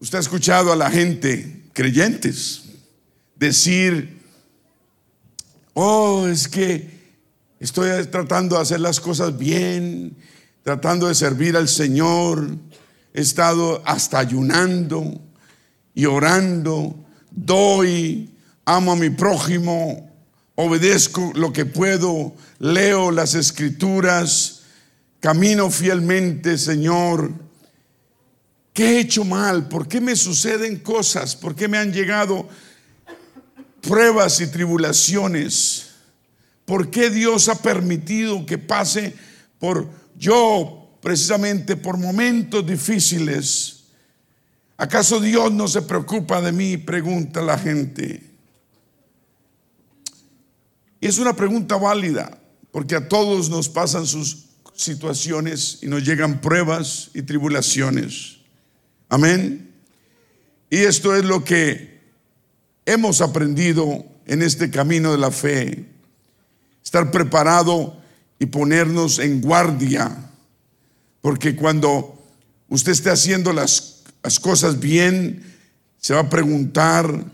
Usted ha escuchado a la gente, creyentes, decir, oh, es que estoy tratando de hacer las cosas bien, tratando de servir al Señor, he estado hasta ayunando y orando, doy, amo a mi prójimo, obedezco lo que puedo, leo las escrituras, camino fielmente, Señor. ¿Qué he hecho mal? ¿Por qué me suceden cosas? ¿Por qué me han llegado pruebas y tribulaciones? ¿Por qué Dios ha permitido que pase por yo precisamente por momentos difíciles? ¿Acaso Dios no se preocupa de mí? Pregunta la gente. Y es una pregunta válida, porque a todos nos pasan sus situaciones y nos llegan pruebas y tribulaciones. Amén. Y esto es lo que hemos aprendido en este camino de la fe. Estar preparado y ponernos en guardia. Porque cuando usted esté haciendo las, las cosas bien, se va a preguntar,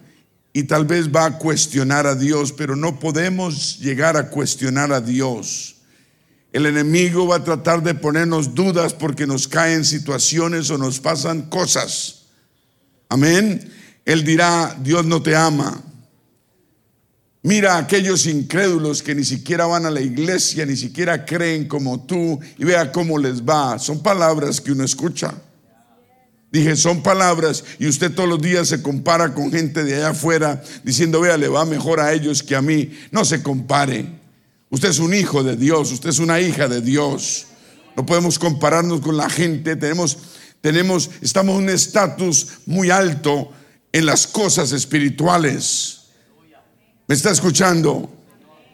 y tal vez va a cuestionar a Dios, pero no podemos llegar a cuestionar a Dios. El enemigo va a tratar de ponernos dudas porque nos caen situaciones o nos pasan cosas. Amén. Él dirá, Dios no te ama. Mira a aquellos incrédulos que ni siquiera van a la iglesia, ni siquiera creen como tú y vea cómo les va. Son palabras que uno escucha. Dije, son palabras y usted todos los días se compara con gente de allá afuera diciendo, vea, le va mejor a ellos que a mí. No se compare. Usted es un hijo de Dios, usted es una hija de Dios. No podemos compararnos con la gente. Tenemos, tenemos, estamos en un estatus muy alto en las cosas espirituales. ¿Me está escuchando?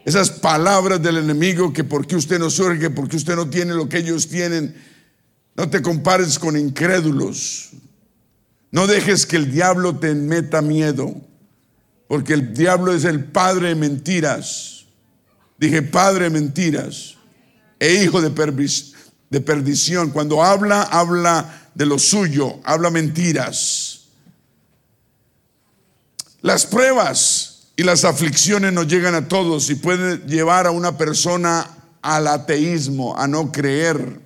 Esas palabras del enemigo que porque usted no surge, porque usted no tiene lo que ellos tienen, no te compares con incrédulos. No dejes que el diablo te meta miedo, porque el diablo es el padre de mentiras. Dije padre mentiras e hijo de, de perdición. Cuando habla, habla de lo suyo, habla mentiras. Las pruebas y las aflicciones nos llegan a todos y pueden llevar a una persona al ateísmo, a no creer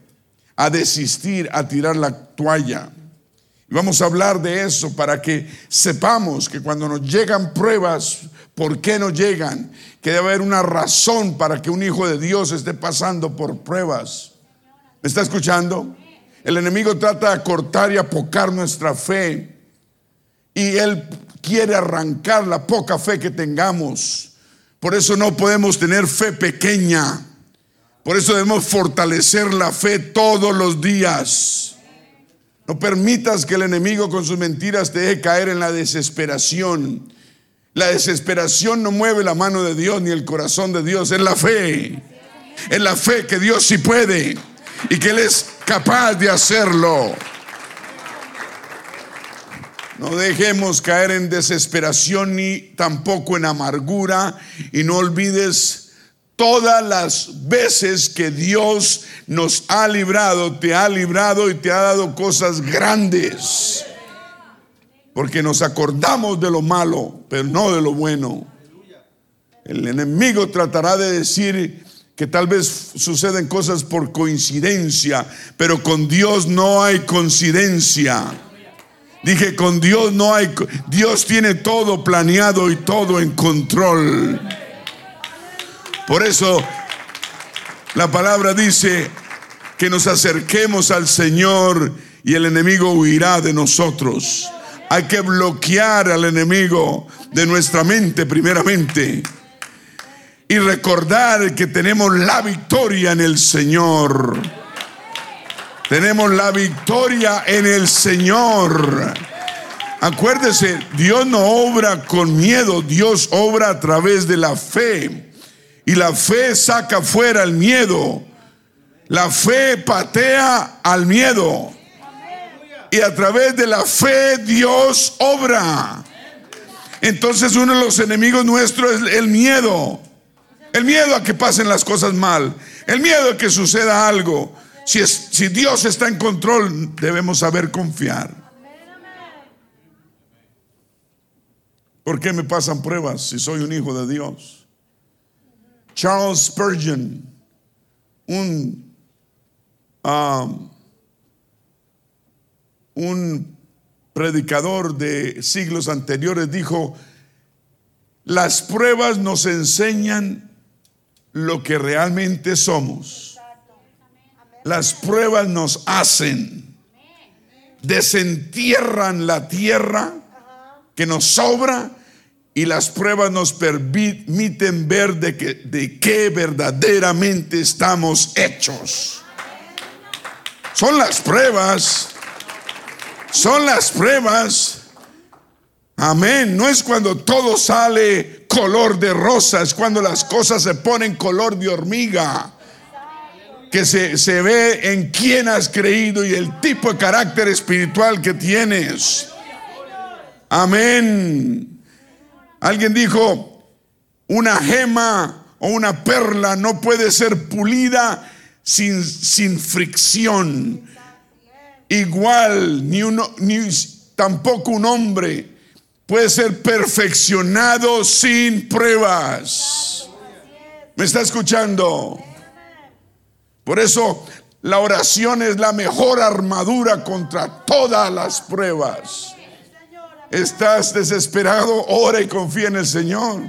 a desistir, a tirar la toalla. Y vamos a hablar de eso para que sepamos que cuando nos llegan pruebas, ¿por qué nos llegan? Que debe haber una razón para que un hijo de Dios esté pasando por pruebas. ¿Me está escuchando? El enemigo trata de cortar y apocar nuestra fe. Y él quiere arrancar la poca fe que tengamos. Por eso no podemos tener fe pequeña. Por eso debemos fortalecer la fe todos los días. No permitas que el enemigo con sus mentiras te deje caer en la desesperación. La desesperación no mueve la mano de Dios ni el corazón de Dios, es la fe. Es la fe que Dios sí puede y que Él es capaz de hacerlo. No dejemos caer en desesperación ni tampoco en amargura y no olvides Todas las veces que Dios nos ha librado, te ha librado y te ha dado cosas grandes. Porque nos acordamos de lo malo, pero no de lo bueno. El enemigo tratará de decir que tal vez suceden cosas por coincidencia, pero con Dios no hay coincidencia. Dije, con Dios no hay, Dios tiene todo planeado y todo en control. Por eso la palabra dice que nos acerquemos al Señor y el enemigo huirá de nosotros. Hay que bloquear al enemigo de nuestra mente primeramente y recordar que tenemos la victoria en el Señor. Tenemos la victoria en el Señor. Acuérdese, Dios no obra con miedo, Dios obra a través de la fe. Y la fe saca fuera el miedo. La fe patea al miedo. Y a través de la fe Dios obra. Entonces uno de los enemigos nuestros es el miedo. El miedo a que pasen las cosas mal. El miedo a que suceda algo. Si, si Dios está en control, debemos saber confiar. ¿Por qué me pasan pruebas si soy un hijo de Dios? Charles Spurgeon, un, um, un predicador de siglos anteriores, dijo, las pruebas nos enseñan lo que realmente somos. Las pruebas nos hacen, desentierran la tierra que nos sobra y las pruebas nos permiten ver de, de qué verdaderamente estamos hechos. Son las pruebas, son las pruebas. Amén. No es cuando todo sale color de rosa, es cuando las cosas se ponen color de hormiga. Que se, se ve en quién has creído y el tipo de carácter espiritual que tienes. Amén. Alguien dijo, una gema o una perla no puede ser pulida sin, sin fricción. Igual, ni, uno, ni tampoco un hombre puede ser perfeccionado sin pruebas. ¿Me está escuchando? Por eso la oración es la mejor armadura contra todas las pruebas. Estás desesperado, ora y confía en el Señor.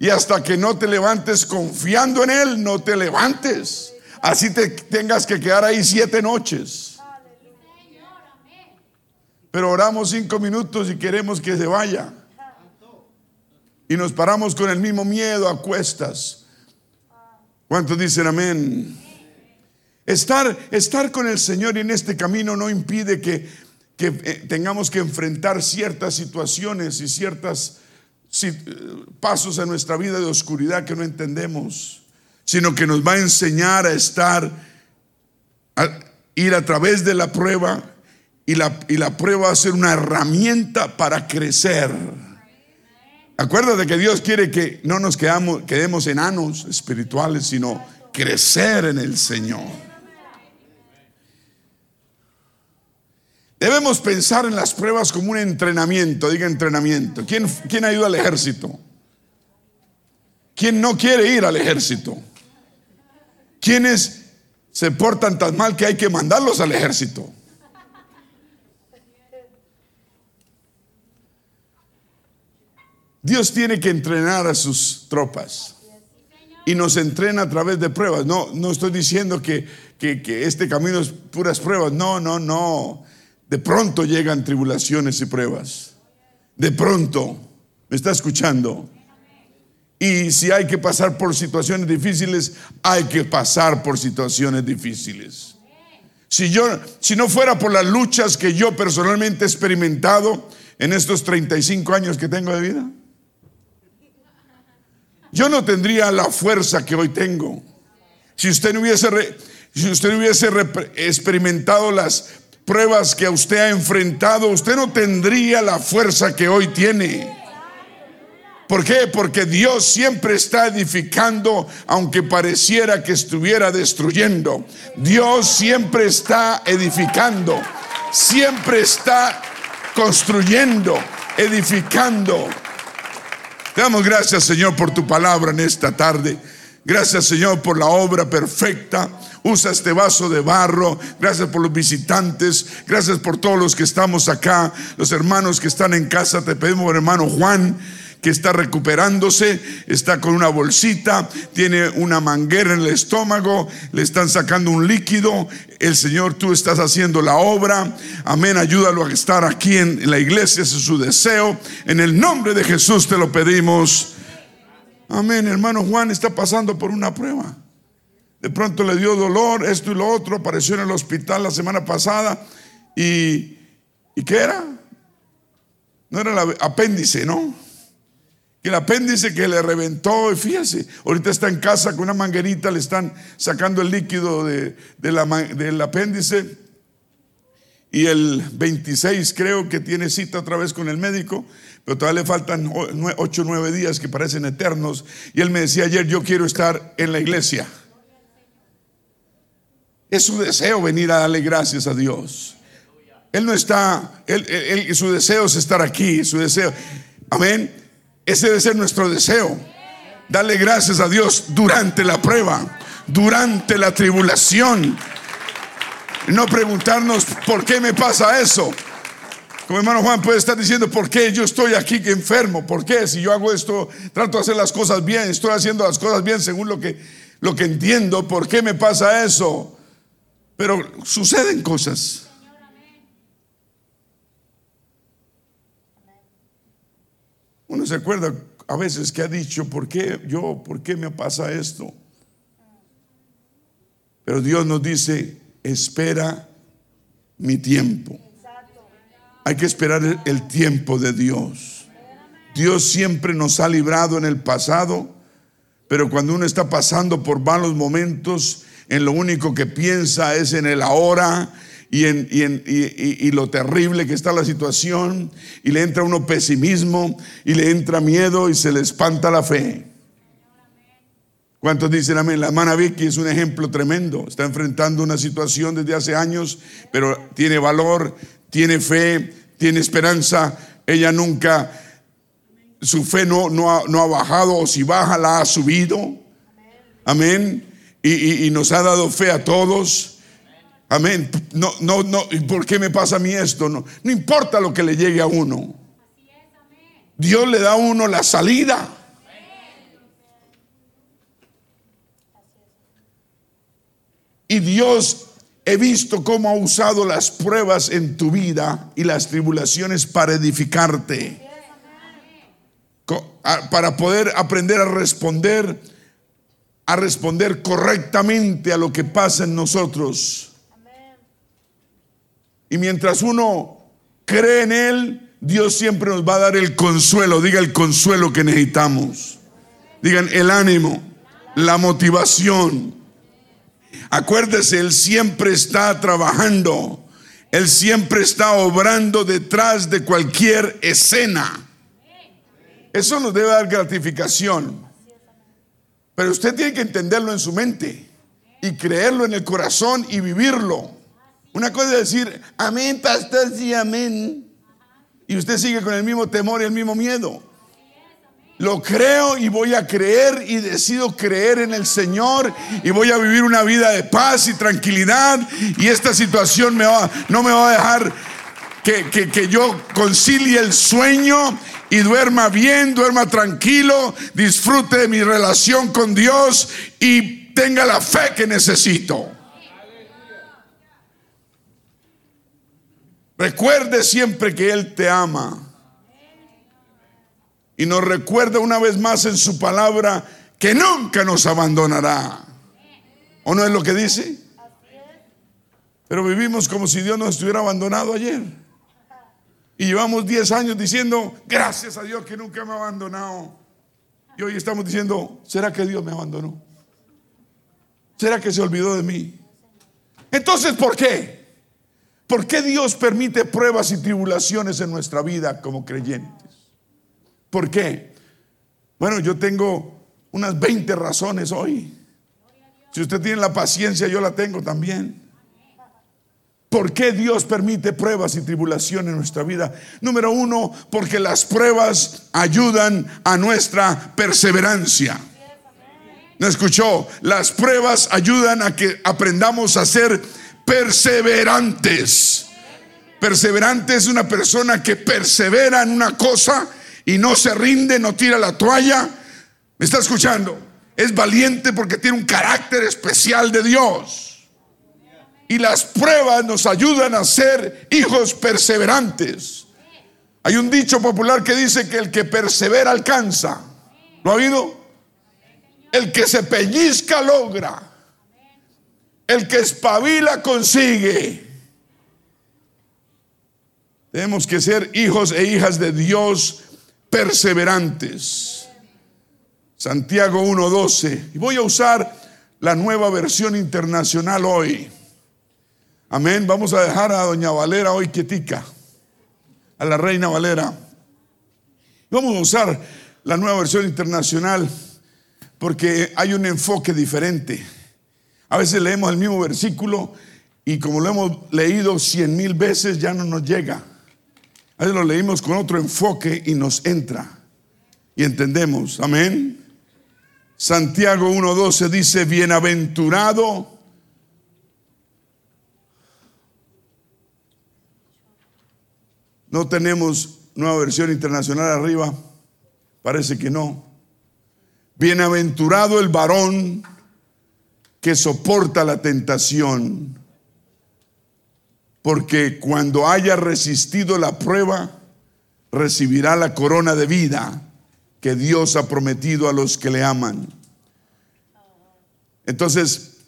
Y hasta que no te levantes confiando en Él, no te levantes. Así te tengas que quedar ahí siete noches. Pero oramos cinco minutos y queremos que se vaya. Y nos paramos con el mismo miedo a cuestas. ¿Cuántos dicen amén? Estar, estar con el Señor en este camino no impide que, que eh, tengamos que enfrentar ciertas situaciones y ciertos pasos en nuestra vida de oscuridad que no entendemos, sino que nos va a enseñar a estar, a ir a través de la prueba y la, y la prueba va a ser una herramienta para crecer. Acuérdate que Dios quiere que no nos quedamos, quedemos enanos espirituales, sino crecer en el Señor. Debemos pensar en las pruebas como un entrenamiento, diga entrenamiento. ¿Quién, quién ayuda al ejército? ¿Quién no quiere ir al ejército? ¿Quiénes se portan tan mal que hay que mandarlos al ejército? Dios tiene que entrenar a sus tropas y nos entrena a través de pruebas. No, no estoy diciendo que, que este camino es puras pruebas. No, no, no. De pronto llegan tribulaciones y pruebas. De pronto, ¿me está escuchando? Y si hay que pasar por situaciones difíciles, hay que pasar por situaciones difíciles. Si yo si no fuera por las luchas que yo personalmente he experimentado en estos 35 años que tengo de vida, yo no tendría la fuerza que hoy tengo. Si usted no hubiese experimentado las pruebas que usted ha enfrentado, usted no tendría la fuerza que hoy tiene. ¿Por qué? Porque Dios siempre está edificando, aunque pareciera que estuviera destruyendo. Dios siempre está edificando, siempre está construyendo, edificando. Damos gracias, Señor, por tu palabra en esta tarde. Gracias, Señor, por la obra perfecta Usa este vaso de barro. Gracias por los visitantes. Gracias por todos los que estamos acá. Los hermanos que están en casa. Te pedimos, hermano Juan que está recuperándose, está con una bolsita, tiene una manguera en el estómago, le están sacando un líquido. El Señor, tú estás haciendo la obra. Amén, ayúdalo a estar aquí en la iglesia, ese es su deseo. En el nombre de Jesús te lo pedimos. Amén, hermano Juan está pasando por una prueba. De pronto le dio dolor, esto y lo otro, apareció en el hospital la semana pasada. ¿Y, ¿y qué era? No era el apéndice, ¿no? Que el apéndice que le reventó, y fíjese, ahorita está en casa con una manguerita, le están sacando el líquido del apéndice. Y el 26 creo que tiene cita otra vez con el médico, pero todavía le faltan 8 o 9 días que parecen eternos. Y él me decía ayer, yo quiero estar en la iglesia. Es su deseo venir a darle gracias a Dios. Él no está, él, su deseo es estar aquí, su deseo. Amén. Ese debe ser nuestro deseo. Dale gracias a Dios durante la prueba, durante la tribulación. No preguntarnos por qué me pasa eso. Como hermano Juan puede estar diciendo, ¿por qué yo estoy aquí enfermo? ¿Por qué si yo hago esto, trato de hacer las cosas bien, estoy haciendo las cosas bien según lo que, lo que entiendo? ¿Por qué me pasa eso? Pero suceden cosas. Uno se acuerda a veces que ha dicho, ¿por qué yo, por qué me pasa esto? Pero Dios nos dice, espera mi tiempo. Hay que esperar el, tiempo de Dios. Dios siempre nos ha librado en el pasado, pero cuando uno está pasando por malos momentos, en lo único que piensa es en el ahora y en, y, lo terrible que está la situación, y le entra uno pesimismo, y le entra miedo, y se le espanta la fe. ¿Cuántos dicen amén? La hermana Vicky es un ejemplo tremendo. Está enfrentando una situación desde hace años, pero tiene valor, tiene fe, tiene esperanza. Ella nunca, su fe no, ha, bajado o si baja la ha subido. Amén. Y, nos ha dado fe a todos. Amén. No, no, no. ¿Por qué me pasa a mí esto? No, no importa lo que le llegue a uno. Dios le da a uno la salida. Y Dios He visto cómo ha usado las pruebas en tu vida y las tribulaciones para edificarte. Para poder aprender a responder, a responder correctamente a lo que pasa en nosotros. Y mientras uno cree en Él, Dios siempre nos va a dar el consuelo. Diga el consuelo que necesitamos. Digan el ánimo, la motivación Acuérdese, Él siempre está trabajando. Él siempre está obrando detrás de cualquier escena. Eso nos debe dar gratificación. Pero usted tiene que entenderlo en su mente y creerlo en el corazón y vivirlo. Una cosa es decir, amén, pastor, sí, amén. Y usted sigue con el mismo temor y el mismo miedo. Lo creo y voy a creer y decido creer en el Señor y voy a vivir una vida de paz y tranquilidad y esta situación me va, no me va a dejar que, que yo concilie el sueño y duerma bien, duerma tranquilo, disfrute de mi relación con Dios y tenga la fe que necesito. Recuerde siempre que Él te ama y nos recuerda una vez más en su palabra que nunca nos abandonará. ¿O no es lo que dice? Pero vivimos como si Dios nos estuviera abandonado ayer. Y llevamos 10 años diciendo, gracias a Dios que nunca me ha abandonado. Y hoy estamos diciendo, ¿será que Dios me abandonó? ¿Será que se olvidó de mí? Entonces, ¿por qué? ¿Por qué Dios permite pruebas y tribulaciones en nuestra vida como creyentes? ¿Por qué? Bueno, yo tengo unas 20 razones hoy. Si usted tiene la paciencia, yo la tengo también. ¿Por qué Dios permite pruebas y tribulación en nuestra vida? Número uno, porque las pruebas ayudan a nuestra perseverancia. ¿No escuchó? Las pruebas ayudan a que aprendamos a ser perseverantes. Perseverante es una persona que persevera en una cosa y no se rinde, no tira la toalla. ¿Me está escuchando? Es valiente porque tiene un carácter especial de Dios. Y las pruebas nos ayudan a ser hijos perseverantes. Hay un dicho popular que dice que el que persevera alcanza. ¿Lo ha oído? El que se pellizca logra. El que espabila consigue. Tenemos que ser hijos e hijas de Dios perseverantes. Santiago 1.12. Y voy a usar la nueva versión internacional hoy. Amén. Vamos a dejar a Doña Valera hoy quietica. A la Reina Valera. Vamos a usar la nueva versión internacional porque hay un enfoque diferente. A veces leemos el mismo versículo y como lo hemos leído cien mil veces ya no nos llega. A veces lo leímos con otro enfoque y nos entra. y entendemos. Amén. Santiago 1.12 dice, bienaventurado. No tenemos nueva versión internacional arriba. Parece que no. Bienaventurado el varón que soporta la tentación, porque cuando haya resistido la prueba, recibirá la corona de vida que Dios ha prometido a los que le aman. Entonces,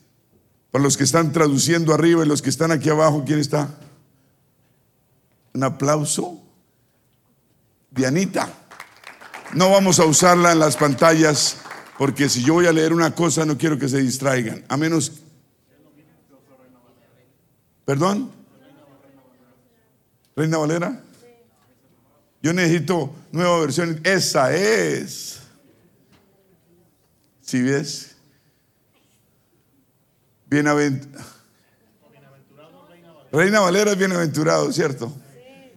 para los que están traduciendo arriba y los que están aquí abajo, ¿quién está? Un aplauso. Dianita. No vamos a usarla en las pantallas porque si yo voy a leer una cosa no quiero que se distraigan. A menos... ¿Perdón? ¿Reina Valera? Yo necesito nueva versión. Esa es. Si ves? Bienaventurado. Reina Valera es bienaventurado, ¿cierto?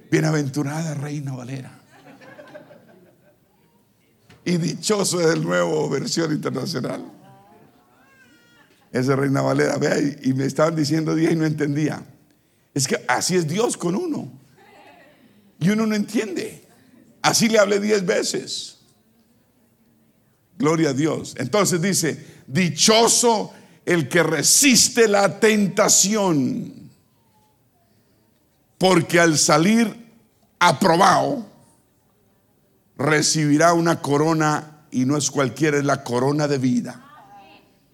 Bienaventurada Reina Valera. Y dichoso es el nuevo versión internacional. Esa Reina Valera, vea, y, me estaban diciendo día y no entendía. Es que así es Dios con uno. Y uno no entiende. Así le hablé diez veces. Gloria a Dios. Entonces dice, dichoso el que resiste la tentación. Porque al salir aprobado, recibirá una corona y no es cualquiera, es la corona de vida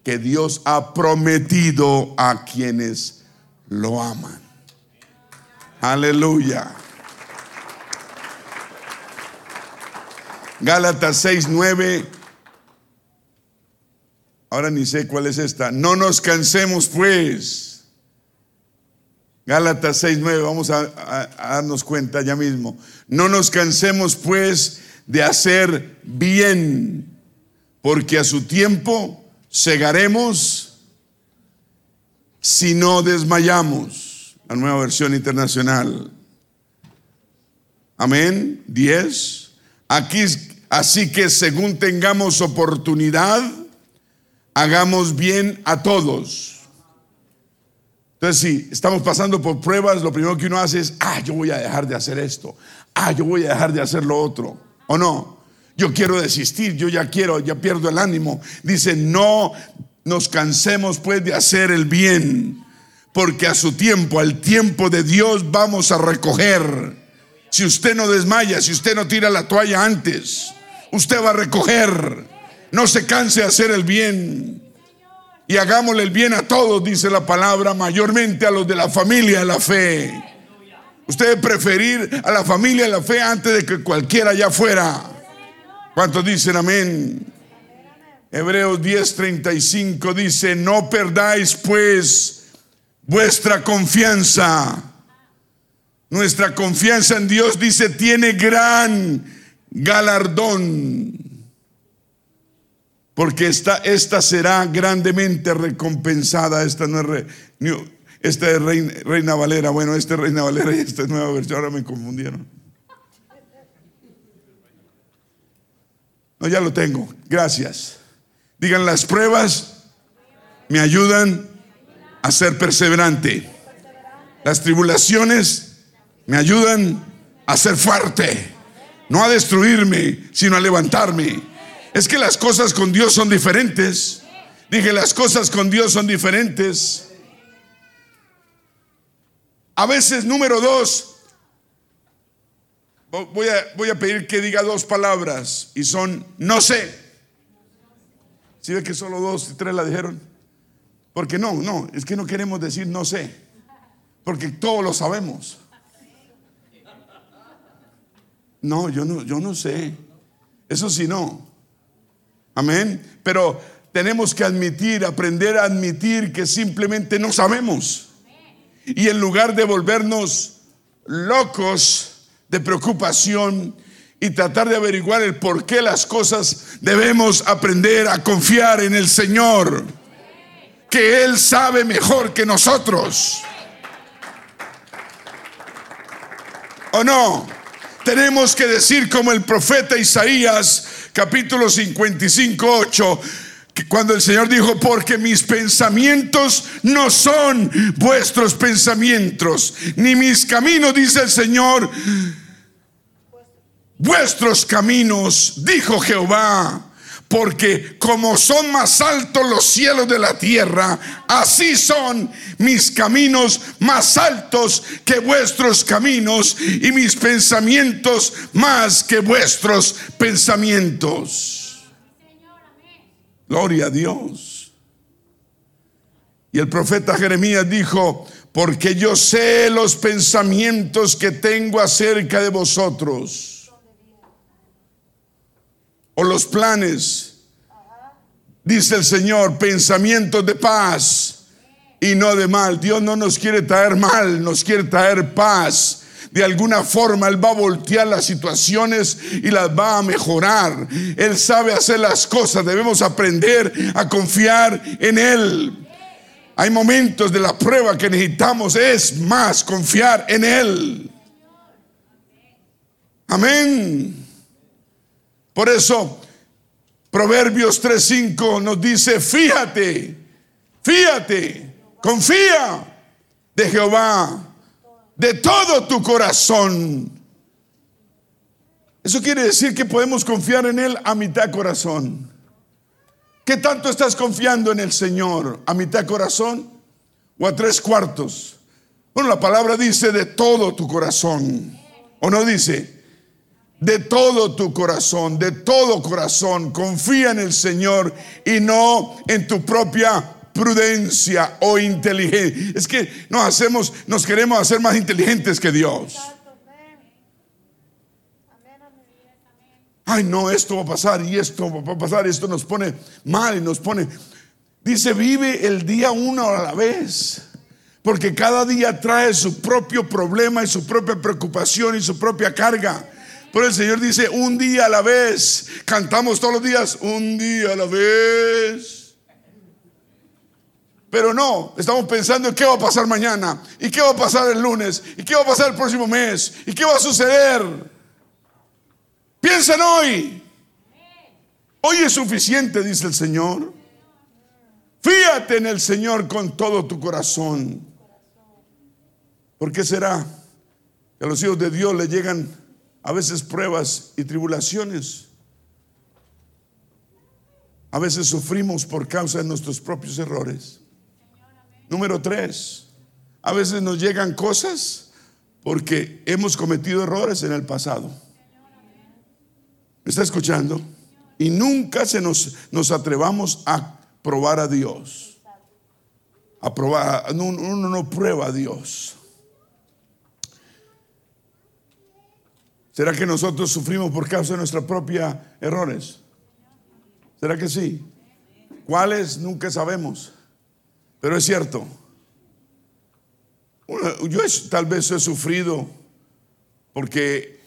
que Dios ha prometido a quienes lo aman. Aleluya. Gálatas 6, 9. Ahora ni sé cuál es esta. No nos cansemos pues. Gálatas 6, 9. Vamos a darnos cuenta ya mismo. No nos cansemos pues de hacer bien, porque a su tiempo segaremos si no desmayamos. La nueva versión internacional. Amén. 10. Aquí, así que según tengamos oportunidad, hagamos bien a todos. Entonces, si estamos pasando por pruebas, lo primero que uno hace es, ah, yo voy a dejar de hacer esto, ah, yo voy a dejar de hacer lo otro. ¿O no? Yo quiero desistir, yo ya quiero, ya pierdo el ánimo. Dice, no nos cansemos pues de hacer el bien, porque a su tiempo, al tiempo de Dios vamos a recoger. Si usted no desmaya, si usted no tira la toalla antes, usted va a recoger. No se canse de hacer el bien. Y hagámosle el bien a todos, dice la palabra, mayormente a los de la familia de la fe. Usted preferir a la familia de la fe antes de que cualquiera allá fuera. ¿Cuántos dicen amén? Hebreos 10:35 dice, no perdáis pues vuestra confianza. Nuestra confianza en Dios dice, tiene gran galardón. Porque esta, esta será grandemente recompensada. Esta no es esta es Reina, Valera. Bueno, esta es Reina Valera y esta es nueva versión. Ahora me confundieron. No, ya lo tengo. Gracias. Digan, las pruebas me ayudan a ser perseverante. Las tribulaciones me ayudan a ser fuerte. No a destruirme, sino a levantarme. Es que las cosas con Dios son diferentes. Dije, las cosas con Dios son diferentes. A veces, número dos, voy a, voy a pedir que diga dos palabras y son no sé. Si ve que solo dos y tres la dijeron. Porque no, no, es que no queremos decir no sé. Porque todos lo sabemos. No, yo no, yo no sé. Eso sí no. Amén. Pero tenemos que admitir, aprender a admitir que simplemente no sabemos. Y en lugar de volvernos locos de preocupación y tratar de averiguar el por qué las cosas, debemos aprender a confiar en el Señor, que Él sabe mejor que nosotros. ¿O no? tenemos que decir como el profeta Isaías, capítulo 55, 8, que cuando el Señor dijo, porque mis pensamientos no son vuestros pensamientos, ni mis caminos, dice el Señor, vuestros caminos, dijo Jehová porque como son más altos los cielos de la tierra, así son mis caminos más altos que vuestros caminos y mis pensamientos más que vuestros pensamientos. Gloria a Dios. Y el profeta Jeremías dijo, porque yo sé los pensamientos que tengo acerca de vosotros o los planes, dice el Señor, pensamientos de paz y no de mal. Dios no nos quiere traer mal, nos quiere traer paz. De alguna forma Él va a voltear las situaciones y las va a mejorar. Él sabe hacer las cosas. Debemos aprender a confiar en Él. Hay momentos de la prueba que necesitamos es más confiar en Él. Amén. Por eso, Proverbios 3:5 nos dice, fíjate, fíjate, confía de Jehová de todo tu corazón. Eso quiere decir que podemos confiar en Él a mitad corazón. ¿Qué tanto estás confiando en el Señor? ¿A mitad corazón o a tres cuartos? Bueno, la palabra dice de todo tu corazón. ¿O no dice? de todo tu corazón, de todo corazón. Confía en el Señor y no en tu propia prudencia o inteligencia. Es que nos hacemos, nos queremos hacer más inteligentes que Dios. Ay, no, esto va a pasar y esto va a pasar, esto nos pone mal y nos pone. Dice, vive el día uno a la vez. Porque cada día trae su propio problema y su propia preocupación y su propia carga. Pero el Señor dice, un día a la vez. Cantamos todos los días, un día a la vez. Pero no, estamos pensando en qué va a pasar mañana, y qué va a pasar el lunes, y qué va a pasar el próximo mes, y qué va a suceder. Piensen hoy. Hoy es suficiente, dice el Señor. Fíate en el Señor con todo tu corazón. ¿Por qué será que a los hijos de Dios le llegan a veces pruebas y tribulaciones. A veces sufrimos por causa de nuestros propios errores. Número tres, a veces nos llegan cosas porque hemos cometido errores en el pasado. ¿Me está escuchando? Y nunca se nos, nos atrevamos a probar a Dios. A probar, uno no prueba a Dios. ¿Será que nosotros sufrimos por causa de nuestros propios errores? ¿Será que sí? ¿Cuáles? Nunca sabemos. Pero es cierto. Yo tal vez he sufrido porque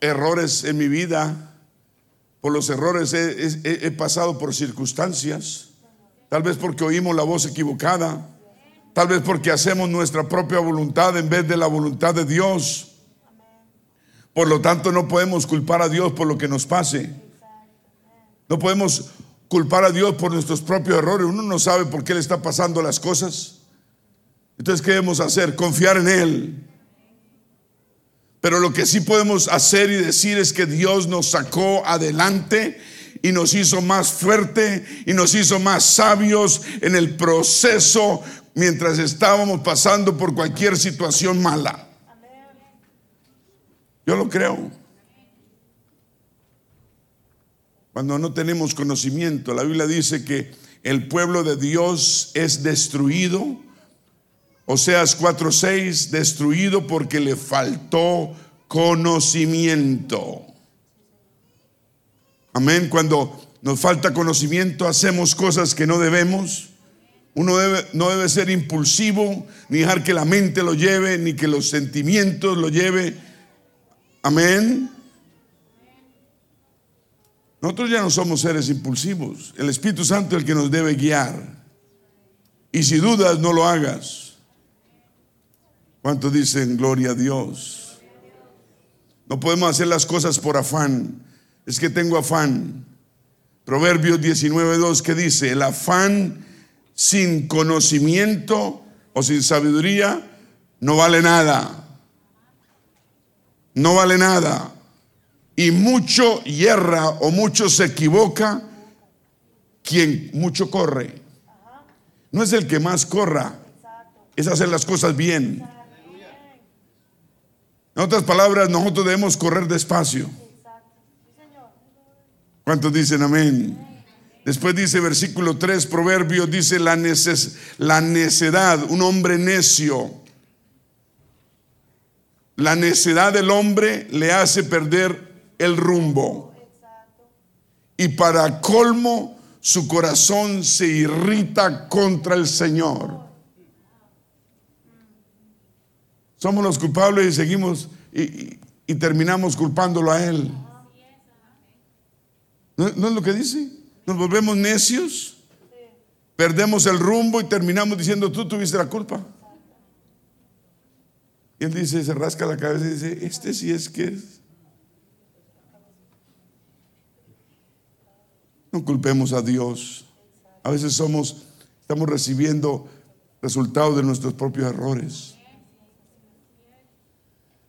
errores en mi vida, por los errores he, pasado por circunstancias, tal vez porque oímos la voz equivocada, tal vez porque hacemos nuestra propia voluntad en vez de la voluntad de Dios. Por lo tanto, no podemos culpar a Dios por lo que nos pase. No podemos culpar a Dios por nuestros propios errores. Uno no sabe por qué le está pasando las cosas. Entonces, ¿qué debemos hacer? Confiar en Él. Pero lo que sí podemos hacer y decir es que Dios nos sacó adelante y nos hizo más fuerte y nos hizo más sabios en el proceso mientras estábamos pasando por cualquier situación mala. Yo lo creo. Cuando no tenemos conocimiento, la Biblia dice que el pueblo de Dios es destruido. Oseas 4:6, destruido porque le faltó conocimiento. Amén. Cuando nos falta conocimiento, hacemos cosas que no debemos. Uno no debe ser impulsivo, ni dejar que la mente lo lleve, ni que los sentimientos lo lleve Amén. Nosotros ya no somos seres impulsivos. El Espíritu Santo es el que nos debe guiar. Y si dudas, no lo hagas. ¿Cuántos dicen gloria a Dios? No podemos hacer las cosas por afán. Es que tengo afán. Proverbios 19.2 que dice, el afán sin conocimiento o sin sabiduría no vale nada. No vale nada. Y mucho hierra o mucho se equivoca quien mucho corre. No es el que más corra, es hacer las cosas bien. En otras palabras, nosotros debemos correr despacio. ¿Cuántos dicen amén? Después dice versículo 3, Proverbio, dice la, la necedad, un hombre necio. La necedad del hombre le hace perder el rumbo. Y para colmo, su corazón se irrita contra el Señor. Somos los culpables y seguimos y, terminamos culpándolo a Él. ¿No, es lo que dice? Nos volvemos necios, perdemos el rumbo y terminamos diciendo, tú tuviste la culpa. Y él dice, se rasca la cabeza y dice, este sí es que es. No culpemos a Dios. A veces somos, estamos recibiendo resultados de nuestros propios errores.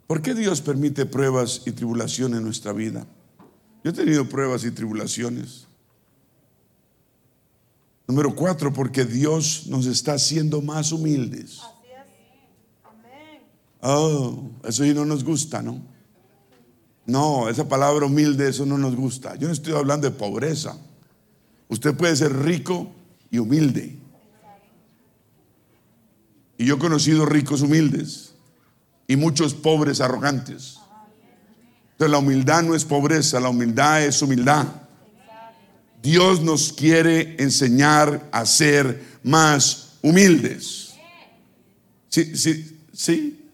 ¿Por qué Dios permite pruebas y tribulaciones en nuestra vida? Yo he tenido pruebas y tribulaciones. Número cuatro, porque Dios nos está haciendo más humildes. Oh, eso no nos gusta, ¿no? No, esa palabra humilde, eso no nos gusta. Yo no estoy hablando de pobreza. Usted puede ser rico y humilde. Y yo he conocido ricos humildes y muchos pobres arrogantes. Entonces la humildad no es pobreza, la humildad es humildad. Dios nos quiere enseñar a ser más humildes. Sí, sí, sí.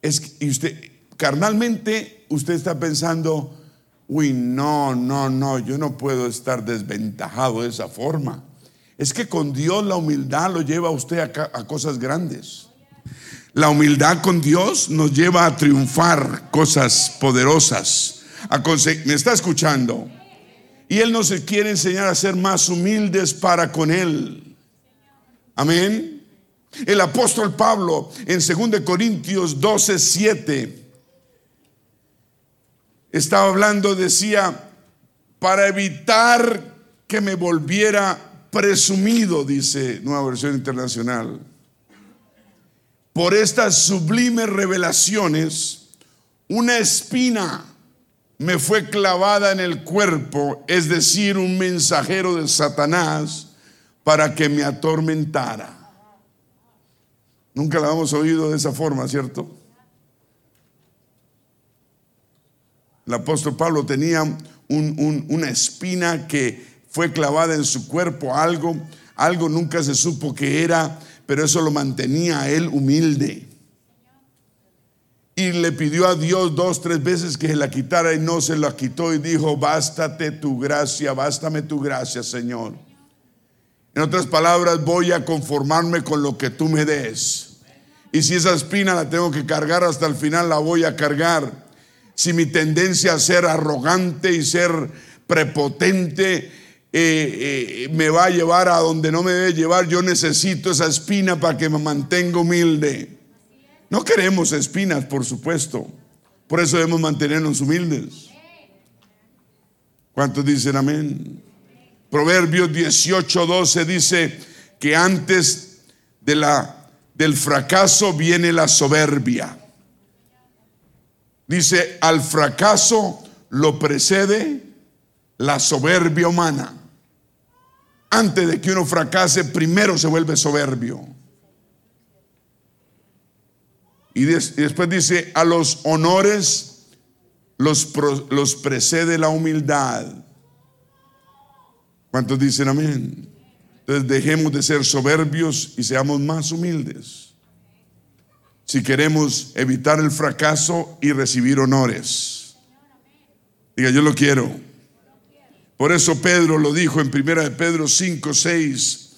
Es, y usted, carnalmente, usted está pensando, uy, no, no, no, yo no puedo estar desventajado de esa forma. Es que con Dios la humildad lo lleva a usted a, cosas grandes. La humildad con Dios nos lleva a triunfar cosas poderosas. ¿Me está escuchando? Y Él nos quiere enseñar a ser más humildes para con Él. Amén. El apóstol Pablo en 2 Corintios 12, 7 estaba hablando, decía, para evitar que me volviera presumido, dice Nueva Versión Internacional. Por estas sublimes revelaciones, una espina me fue clavada en el cuerpo, es decir, un mensajero de Satanás para que me atormentara. Nunca la hemos oído de esa forma, ¿cierto? El apóstol Pablo tenía una espina que fue clavada en su cuerpo, algo, algo nunca se supo que era, pero eso lo mantenía a él humilde. Y le pidió a Dios dos, tres veces que se la quitara y no se la quitó y dijo, bástate tu gracia, bástame tu gracia, Señor. En otras palabras, voy a conformarme con lo que tú me des. Y si esa espina la tengo que cargar hasta el final, la voy a cargar si mi tendencia a ser arrogante y ser prepotente eh, eh, me va a llevar a donde no me debe llevar, yo necesito esa espina para que me mantenga humilde. No queremos espinas, por supuesto. Por eso debemos mantenernos humildes. ¿Cuántos dicen amén? Proverbios 18, 12 dice que antes de la, del fracaso viene la soberbia. Dice, al fracaso lo precede la soberbia humana. Antes de que uno fracase, primero se vuelve soberbio. Y, después dice, a los honores los, los precede la humildad. ¿Cuántos dicen amén? Entonces dejemos de ser soberbios y seamos más humildes si queremos evitar el fracaso y recibir honores. Diga, yo lo quiero. Por eso Pedro lo dijo en primera de Pedro 5, 6.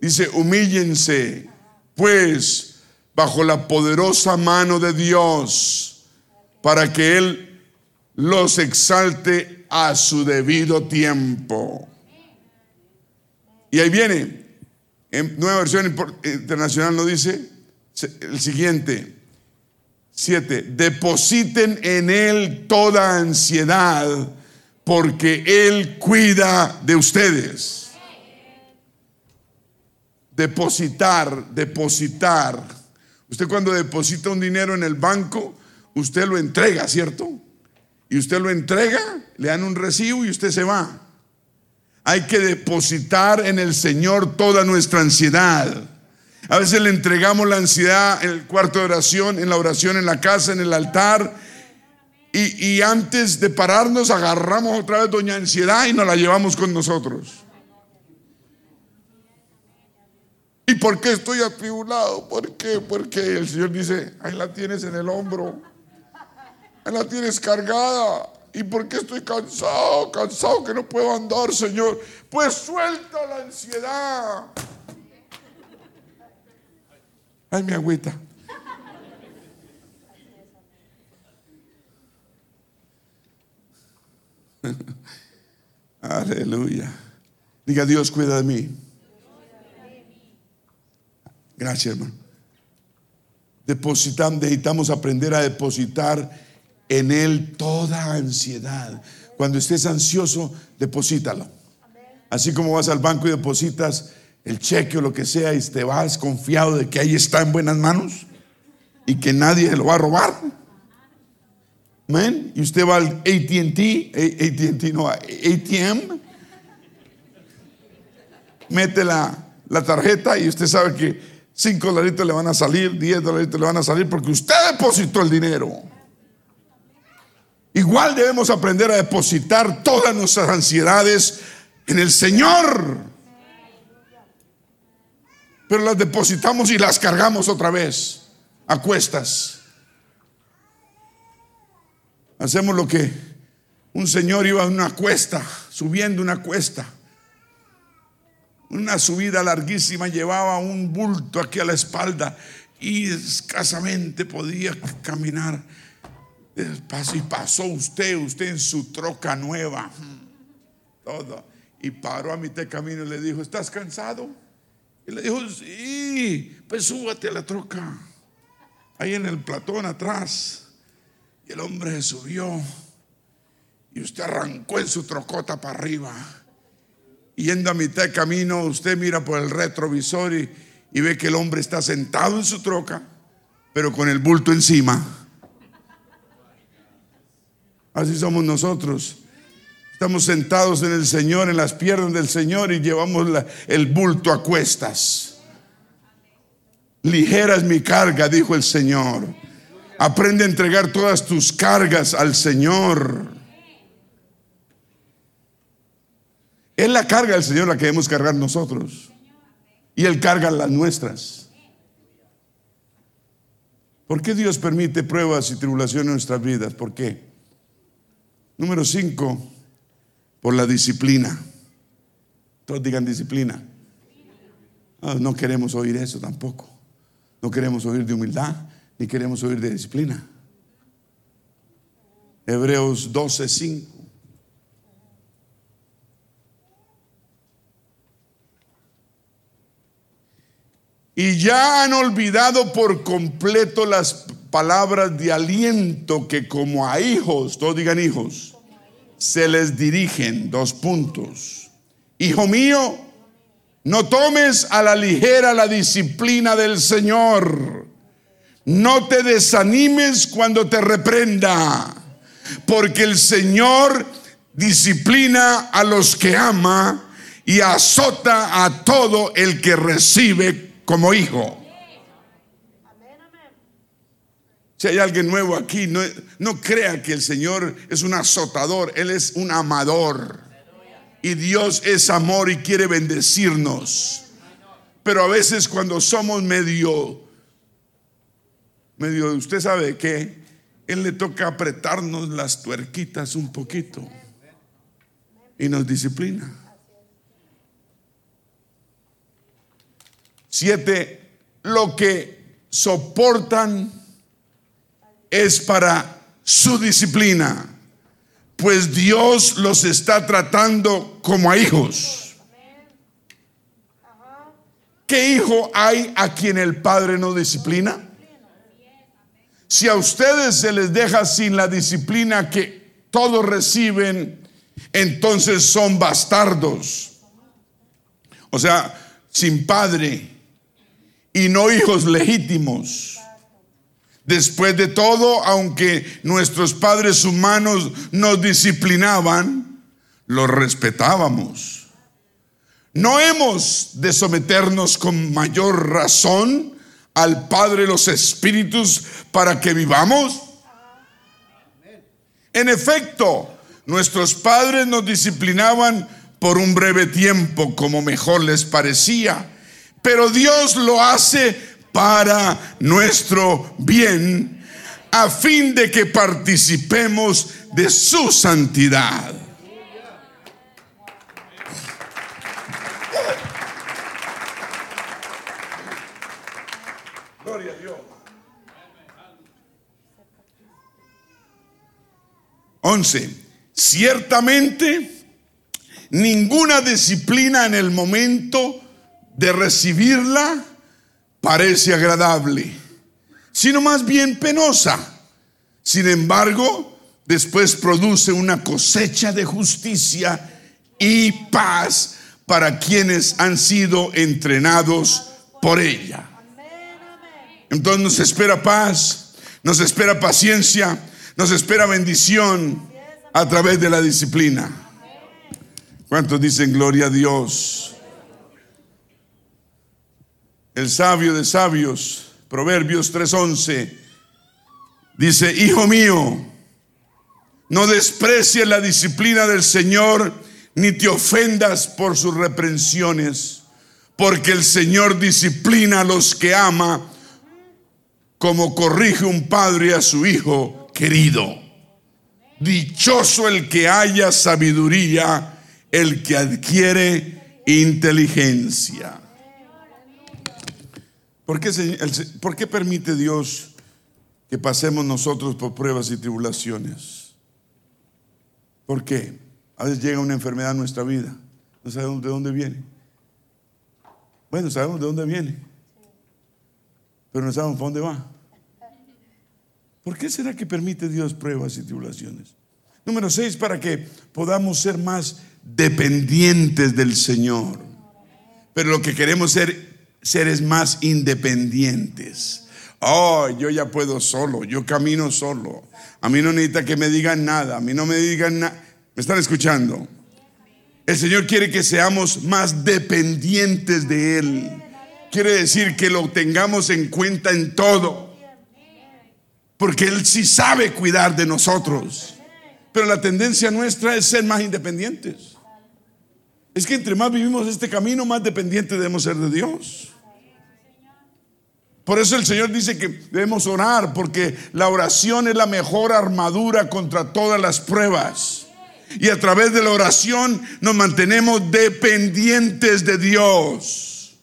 Dice, humíllense pues bajo la poderosa mano de Dios para que Él los exalte a su debido tiempo. Y ahí viene, en nueva versión internacional nos dice el siguiente, siete, depositen en Él toda ansiedad porque Él cuida de ustedes. Depositar, depositar. Usted cuando deposita un dinero en el banco, usted lo entrega, ¿cierto? Y usted lo entrega, le dan un recibo y usted se va. Hay que depositar en el Señor toda nuestra ansiedad. A veces le entregamos la ansiedad en el cuarto de oración, en la oración en la casa, en el altar. Y, antes de pararnos agarramos otra vez doña ansiedad y nos la llevamos con nosotros. ¿Y por qué estoy atribulado? ¿Por qué? Porque el Señor dice, ahí la tienes en el hombro. Ahí la tienes cargada. ¿Y por qué estoy cansado? Cansado que no puedo andar, Señor. Pues suelta la ansiedad. Ay, mi agüita. Aleluya. Diga, Dios cuida de mí. Gracias, hermano. Depositamos, necesitamos aprender a depositar en Él toda ansiedad. Cuando estés ansioso, deposítalo. Así como vas al banco y depositas el cheque o lo que sea y te vas confiado de que ahí está en buenas manos y que nadie lo va a robar. Amén. Y usted va al ATT, ATT no, ATM, mete la, la tarjeta y usted sabe que 5 dolaritos le van a salir, 10 dolaritos le van a salir porque usted depositó el dinero. Igual debemos aprender a depositar todas nuestras ansiedades en el Señor pero las depositamos y las cargamos otra vez a cuestas. Hacemos lo que un señor iba a una cuesta, subiendo una cuesta. Una subida larguísima llevaba un bulto aquí a la espalda y escasamente podía caminar. Y pasó usted, usted en su troca nueva, todo. Y paró a mitad de camino y le dijo, ¿estás cansado? Y le dijo, sí, pues súbate a la troca. Ahí en el platón atrás. Y el hombre subió. Y usted arrancó en su trocota para arriba. Yendo a mitad de camino, usted mira por el retrovisor y, y ve que el hombre está sentado en su troca, pero con el bulto encima. Así somos nosotros. Estamos sentados en el Señor, en las piernas del Señor y llevamos el bulto a cuestas. Ligera es mi carga, dijo el Señor. Aprende a entregar todas tus cargas al Señor. Es la carga del Señor la que debemos cargar nosotros. Y Él carga las nuestras. ¿Por qué Dios permite pruebas y tribulaciones en nuestras vidas? ¿Por qué? Número cinco por la disciplina. Todos digan disciplina. Ah, no queremos oír eso tampoco. No queremos oír de humildad, ni queremos oír de disciplina. Hebreos 12, 5. Y ya han olvidado por completo las palabras de aliento que como a hijos, todos digan hijos, se les dirigen dos puntos. Hijo mío, no tomes a la ligera la disciplina del Señor. No te desanimes cuando te reprenda, porque el Señor disciplina a los que ama y azota a todo el que recibe como hijo. Si hay alguien nuevo aquí, no, crea que el Señor es un azotador, Él es un amador. Y Dios es amor y quiere bendecirnos. Pero a veces cuando somos medio, medio, usted sabe que Él le toca apretarnos las tuerquitas un poquito y nos disciplina. Siete, lo que soportan es para su disciplina, pues Dios los está tratando como a hijos. ¿Qué hijo hay a quien el padre no disciplina? Si a ustedes se les deja sin la disciplina que todos reciben, entonces son bastardos. O sea, sin padre y no hijos legítimos. Después de todo, aunque nuestros padres humanos nos disciplinaban, los respetábamos. No hemos de someternos con mayor razón al Padre de los Espíritus para que vivamos. En efecto, nuestros padres nos disciplinaban por un breve tiempo como mejor les parecía, pero Dios lo hace para nuestro bien, a fin de que participemos de su santidad. Gloria a Dios. 11. Ciertamente, ninguna disciplina en el momento de recibirla parece agradable, sino más bien penosa. Sin embargo, después produce una cosecha de justicia y paz para quienes han sido entrenados por ella. Entonces nos espera paz, nos espera paciencia, nos espera bendición a través de la disciplina. ¿Cuántos dicen gloria a Dios? El sabio de sabios, Proverbios 3:11, dice, Hijo mío, no desprecies la disciplina del Señor, ni te ofendas por sus reprensiones, porque el Señor disciplina a los que ama como corrige un padre a su hijo querido. Dichoso el que haya sabiduría, el que adquiere inteligencia. ¿Por qué, ¿Por qué, permite Dios que pasemos nosotros por pruebas y tribulaciones? ¿Por qué? A veces llega una enfermedad a nuestra vida. No sabemos de dónde viene. Bueno, sabemos de dónde viene pero no sabemos para dónde va. ¿Por qué será que permite Dios pruebas y tribulaciones? Número seis, para que podamos ser más dependientes del Señor. Pero lo que queremos ser seres más independientes. Oh, yo ya puedo solo, yo camino solo. A mí no necesita que me digan nada, a mí no me digan nada. ¿Me están escuchando? El Señor quiere que seamos más dependientes de Él quiere decir que lo tengamos en cuenta en todo. Porque Él sí sabe cuidar de nosotros. Pero la tendencia nuestra es ser más independientes. Es que entre más vivimos este camino, más dependientes debemos ser de Dios. Por eso el Señor dice que debemos orar, porque la oración es la mejor armadura contra todas las pruebas. Y a través de la oración nos mantenemos dependientes de Dios.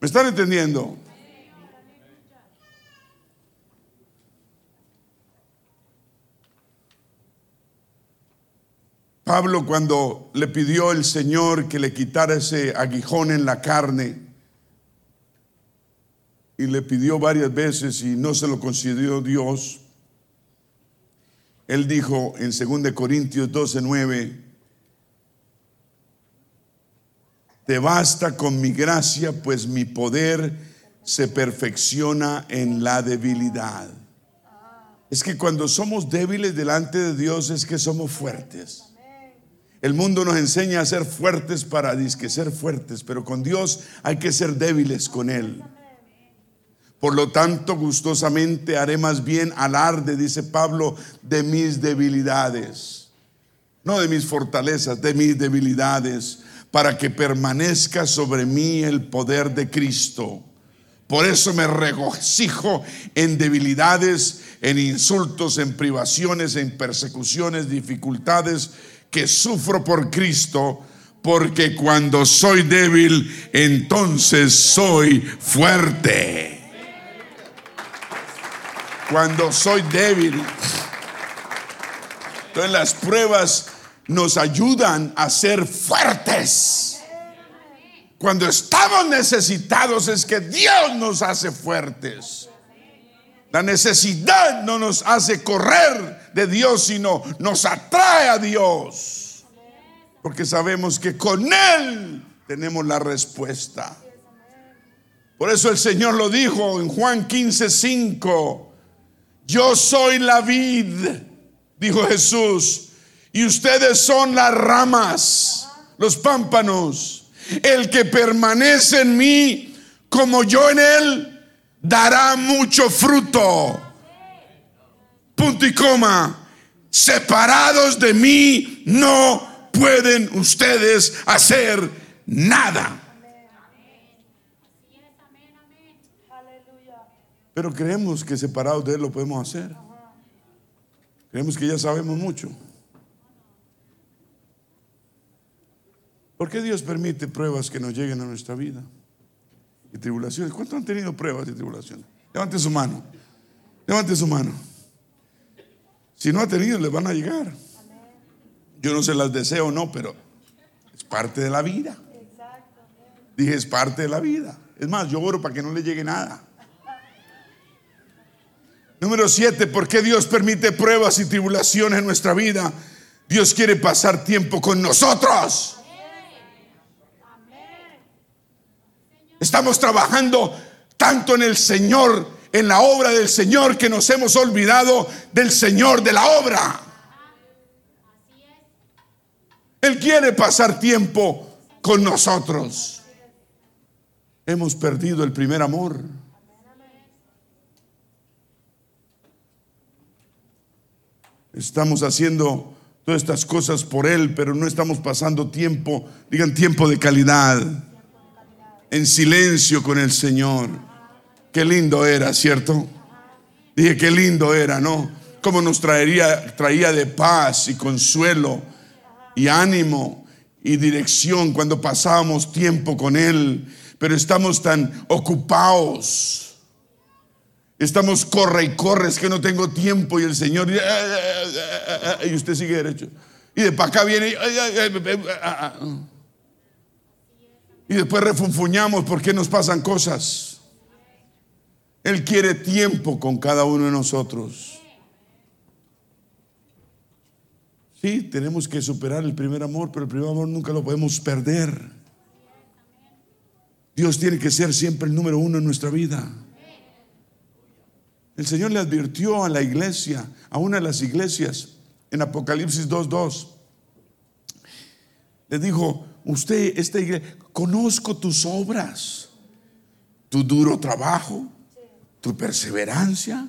¿Me están entendiendo? Pablo cuando le pidió el Señor que le quitara ese aguijón en la carne y le pidió varias veces y no se lo concedió Dios, él dijo en 2 Corintios 12, 9, Te basta con mi gracia, pues mi poder se perfecciona en la debilidad. Es que cuando somos débiles delante de Dios es que somos fuertes. El mundo nos enseña a ser fuertes para disque ser fuertes, pero con Dios hay que ser débiles con Él. Por lo tanto, gustosamente haré más bien alarde, dice Pablo, de mis debilidades. No de mis fortalezas, de mis debilidades para que permanezca sobre mí el poder de Cristo. Por eso me regocijo en debilidades, en insultos, en privaciones, en persecuciones, dificultades que sufro por Cristo, porque cuando soy débil, entonces soy fuerte. Cuando soy débil. Entonces las pruebas nos ayudan a ser fuertes. Cuando estamos necesitados es que Dios nos hace fuertes. La necesidad no nos hace correr de Dios, sino nos atrae a Dios. Porque sabemos que con Él tenemos la respuesta. Por eso el Señor lo dijo en Juan 15, 5. Yo soy la vid, dijo Jesús, y ustedes son las ramas, los pámpanos. El que permanece en mí, como yo en él, dará mucho fruto. Punto y coma. Separados de mí, no pueden ustedes hacer nada. Pero creemos que separados de Él lo podemos hacer. Creemos que ya sabemos mucho. ¿Por qué Dios permite pruebas que nos lleguen a nuestra vida? Y tribulaciones. ¿Cuántos han tenido pruebas y tribulaciones? Levante su mano. Levante su mano. Si no ha tenido, le van a llegar. Yo no se las deseo, no, pero es parte de la vida. Dije, es parte de la vida. Es más, yo oro para que no le llegue nada. Número siete, ¿por qué Dios permite pruebas y tribulaciones en nuestra vida? Dios quiere pasar tiempo con nosotros. Estamos trabajando tanto en el Señor, en la obra del Señor, que nos hemos olvidado del Señor de la obra. Él quiere pasar tiempo con nosotros. Hemos perdido el primer amor. Estamos haciendo todas estas cosas por Él, pero no estamos pasando tiempo, digan tiempo de calidad, en silencio con el Señor. Qué lindo era, ¿cierto? Dije, qué lindo era, ¿no? Cómo nos traería, traía de paz y consuelo y ánimo y dirección cuando pasábamos tiempo con Él, pero estamos tan ocupados Estamos corre y corre, es que no tengo tiempo y el Señor y usted sigue derecho. Y de para acá viene y después refunfuñamos porque nos pasan cosas. Él quiere tiempo con cada uno de nosotros. Sí, tenemos que superar el primer amor, pero el primer amor nunca lo podemos perder. Dios tiene que ser siempre el número uno en nuestra vida. El Señor le advirtió a la iglesia, a una de las iglesias, en Apocalipsis 2.2. Le dijo, usted, esta iglesia, conozco tus obras, tu duro trabajo, tu perseverancia.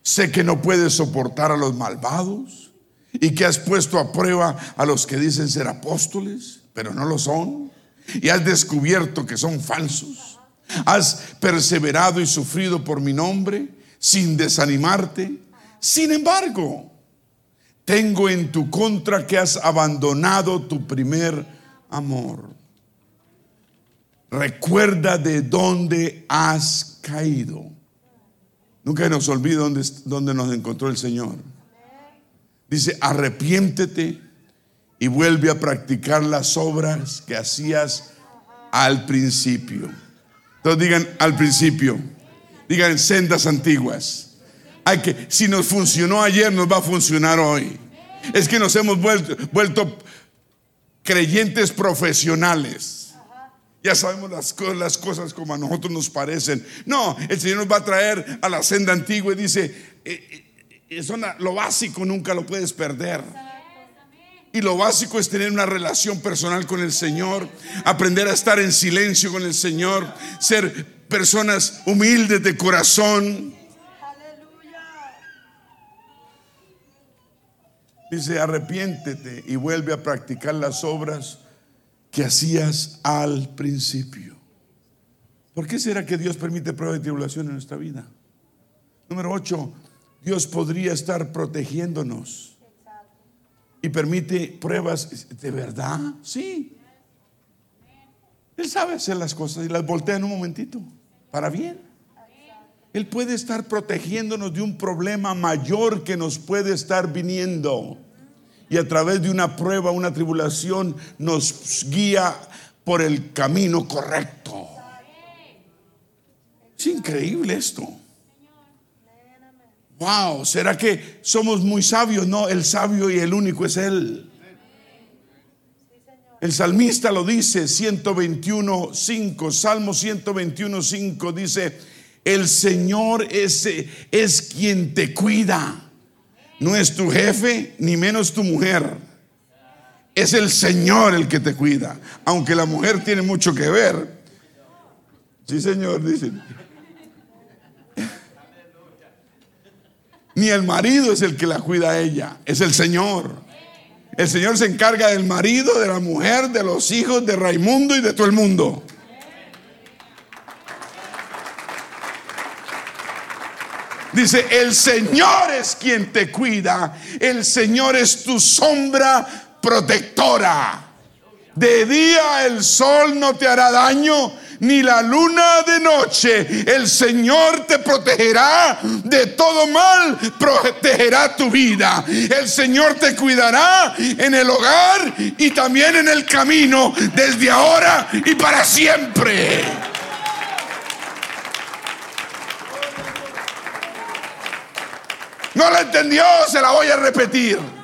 Sé que no puedes soportar a los malvados y que has puesto a prueba a los que dicen ser apóstoles, pero no lo son. Y has descubierto que son falsos. Has perseverado y sufrido por mi nombre sin desanimarte. Sin embargo, tengo en tu contra que has abandonado tu primer amor. Recuerda de dónde has caído. Nunca nos olvide dónde, dónde nos encontró el Señor. Dice, arrepiéntete y vuelve a practicar las obras que hacías al principio. Entonces digan al principio. Digan sendas antiguas. Hay que, si nos funcionó ayer, nos va a funcionar hoy. Es que nos hemos vuelto, creyentes profesionales. Ya sabemos las, cosas como a nosotros nos parecen. No, el Señor nos va a traer a la senda antigua y dice, eh, eh, eso, lo básico nunca lo puedes perder. Y lo básico es tener una relación personal con el Señor, aprender a estar en silencio con el Señor, ser personas humildes de corazón. Dice, arrepiéntete y vuelve a practicar las obras que hacías al principio. ¿Por qué será que Dios permite prueba y tribulación en nuestra vida? Número 8, Dios podría estar protegiéndonos y permite pruebas de verdad. Sí. Él sabe hacer las cosas y las voltea en un momentito para bien. Él puede estar protegiéndonos de un problema mayor que nos puede estar viniendo. Y a través de una prueba, una tribulación, nos guía por el camino correcto. Es increíble esto. Wow, ¿será que somos muy sabios? No, el sabio y el único es Él. El salmista lo dice, 121.5, Salmo 121.5 dice, el Señor es, es quien te cuida. No es tu jefe, ni menos tu mujer. Es el Señor el que te cuida. Aunque la mujer tiene mucho que ver. Sí, Señor, dice. Ni el marido es el que la cuida a ella, es el Señor. El Señor se encarga del marido, de la mujer, de los hijos, de Raimundo y de todo el mundo. Dice, el Señor es quien te cuida, el Señor es tu sombra protectora. De día el sol no te hará daño, ni la luna de noche. El Señor te protegerá de todo mal, protegerá tu vida. El Señor te cuidará en el hogar y también en el camino, desde ahora y para siempre. No la entendió, se la voy a repetir.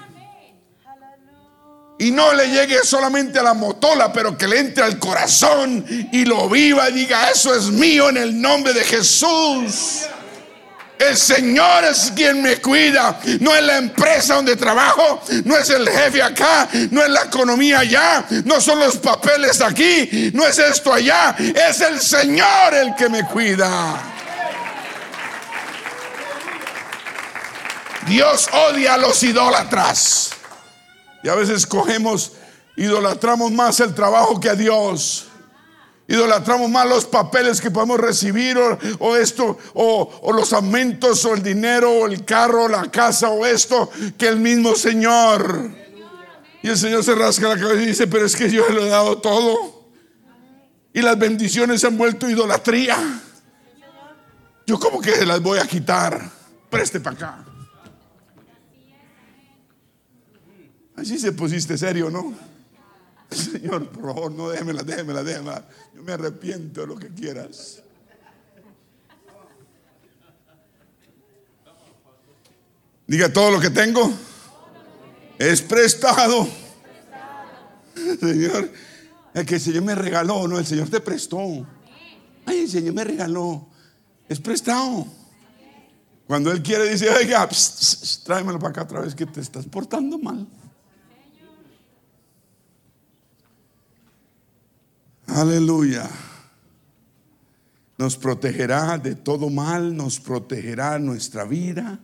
Y no le llegue solamente a la motola, pero que le entre al corazón y lo viva y diga, eso es mío en el nombre de Jesús. El Señor es quien me cuida. No es la empresa donde trabajo, no es el jefe acá, no es la economía allá, no son los papeles aquí, no es esto allá. Es el Señor el que me cuida. Dios odia a los idólatras. Y a veces cogemos, idolatramos más el trabajo que a Dios. Idolatramos más los papeles que podemos recibir o, esto, o, los aumentos o el dinero o el carro o la casa o esto que el mismo Señor. Y el Señor se rasca la cabeza y dice, pero es que yo le he dado todo. Y las bendiciones se han vuelto idolatría. Yo como que se las voy a quitar. Preste para acá. Así se pusiste serio, ¿no? Señor, por favor, no déjemela, déjemela, déjemela. Yo me arrepiento de lo que quieras. Diga todo lo que tengo. Es prestado. Señor, es que el Señor me regaló, no, el Señor te prestó. Ay, el Señor me regaló. Es prestado. Cuando Él quiere, dice, oiga, tráemelo para acá otra vez que te estás portando mal. Aleluya. Nos protegerá de todo mal, nos protegerá nuestra vida,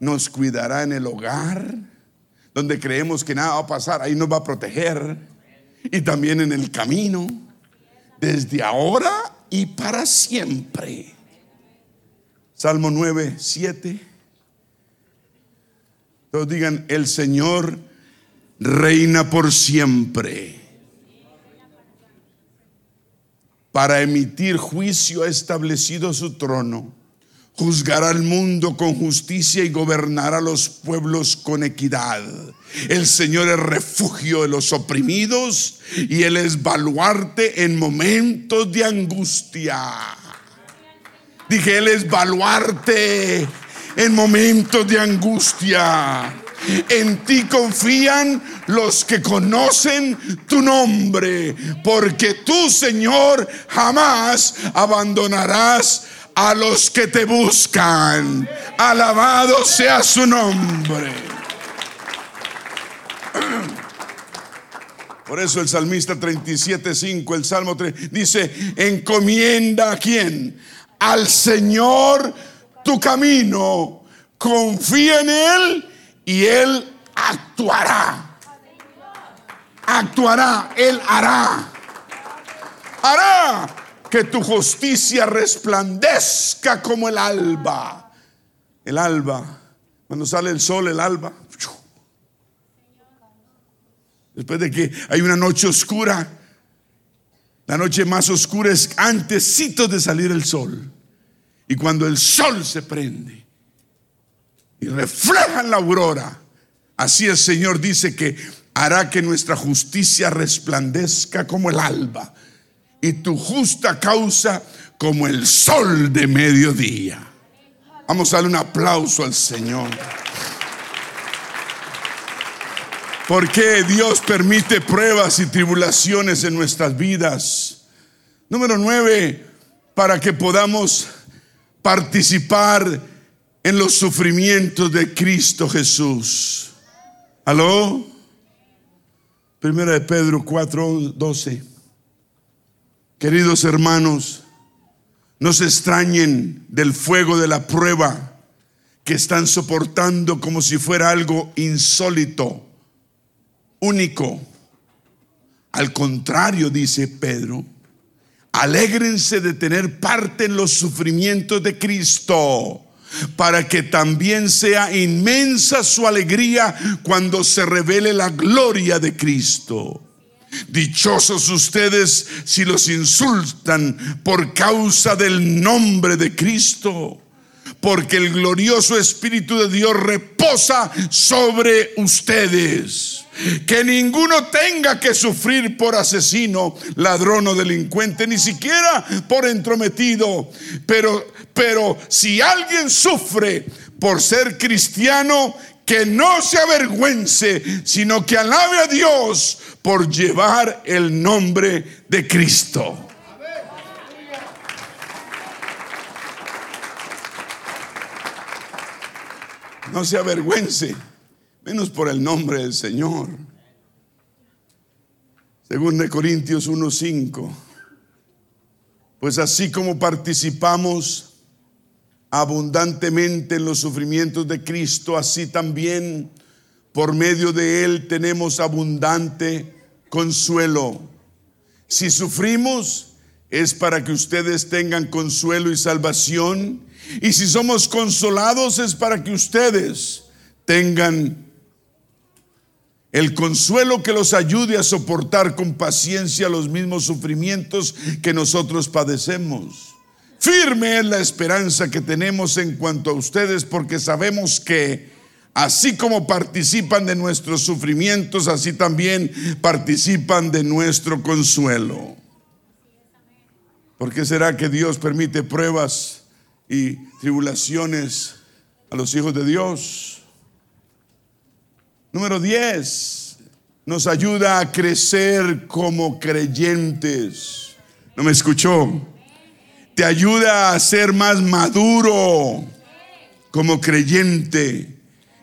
nos cuidará en el hogar, donde creemos que nada va a pasar, ahí nos va a proteger. Y también en el camino, desde ahora y para siempre. Salmo 9, 7. Todos digan, el Señor reina por siempre. Para emitir juicio ha establecido su trono. Juzgará al mundo con justicia y gobernará los pueblos con equidad. El Señor es refugio de los oprimidos y Él es baluarte en momentos de angustia. Dije, Él es baluarte en momentos de angustia. En ti confían los que conocen tu nombre, porque tú, Señor, jamás abandonarás a los que te buscan. Alabado sea su nombre. Por eso el salmista 37.5, el Salmo 3, dice, encomienda a quién? Al Señor tu camino, confía en Él y Él actuará. Actuará, Él hará. Hará que tu justicia resplandezca como el alba. El alba, cuando sale el sol, el alba. Después de que hay una noche oscura, la noche más oscura es antesito de salir el sol. Y cuando el sol se prende y refleja la aurora, así el Señor dice que hará que nuestra justicia resplandezca como el alba y tu justa causa como el sol de mediodía. Vamos a darle un aplauso al Señor. Porque Dios permite pruebas y tribulaciones en nuestras vidas? Número nueve, para que podamos participar en los sufrimientos de Cristo Jesús. ¿Aló? Primera de Pedro 4, 12. Queridos hermanos, no se extrañen del fuego de la prueba que están soportando como si fuera algo insólito, único. Al contrario, dice Pedro, alégrense de tener parte en los sufrimientos de Cristo para que también sea inmensa su alegría cuando se revele la gloria de Cristo. Dichosos ustedes si los insultan por causa del nombre de Cristo, porque el glorioso Espíritu de Dios reposa sobre ustedes. Que ninguno tenga que sufrir por asesino, ladrón o delincuente, ni siquiera por entrometido. Pero, pero si alguien sufre por ser cristiano, que no se avergüence, sino que alabe a Dios por llevar el nombre de Cristo. No se avergüence menos por el nombre del Señor. Según de Corintios 1:5, pues así como participamos abundantemente en los sufrimientos de Cristo, así también por medio de Él tenemos abundante consuelo. Si sufrimos, es para que ustedes tengan consuelo y salvación. Y si somos consolados, es para que ustedes tengan el consuelo que los ayude a soportar con paciencia los mismos sufrimientos que nosotros padecemos. Firme es la esperanza que tenemos en cuanto a ustedes porque sabemos que así como participan de nuestros sufrimientos, así también participan de nuestro consuelo. ¿Por qué será que Dios permite pruebas y tribulaciones a los hijos de Dios? Número 10, nos ayuda a crecer como creyentes. ¿No me escuchó? Te ayuda a ser más maduro como creyente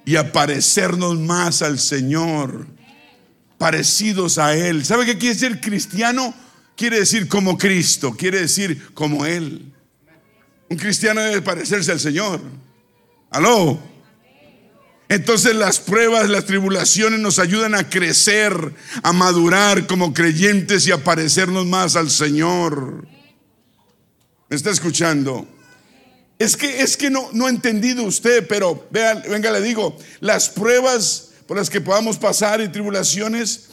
y a parecernos más al Señor, parecidos a Él. ¿Sabe qué quiere decir cristiano? Quiere decir como Cristo, quiere decir como Él. Un cristiano debe parecerse al Señor. Aló. Entonces las pruebas, las tribulaciones nos ayudan a crecer, a madurar como creyentes y a parecernos más al Señor. ¿Me está escuchando? Es que, es que no, no ha entendido usted, pero vea, venga, le digo, las pruebas por las que podamos pasar y tribulaciones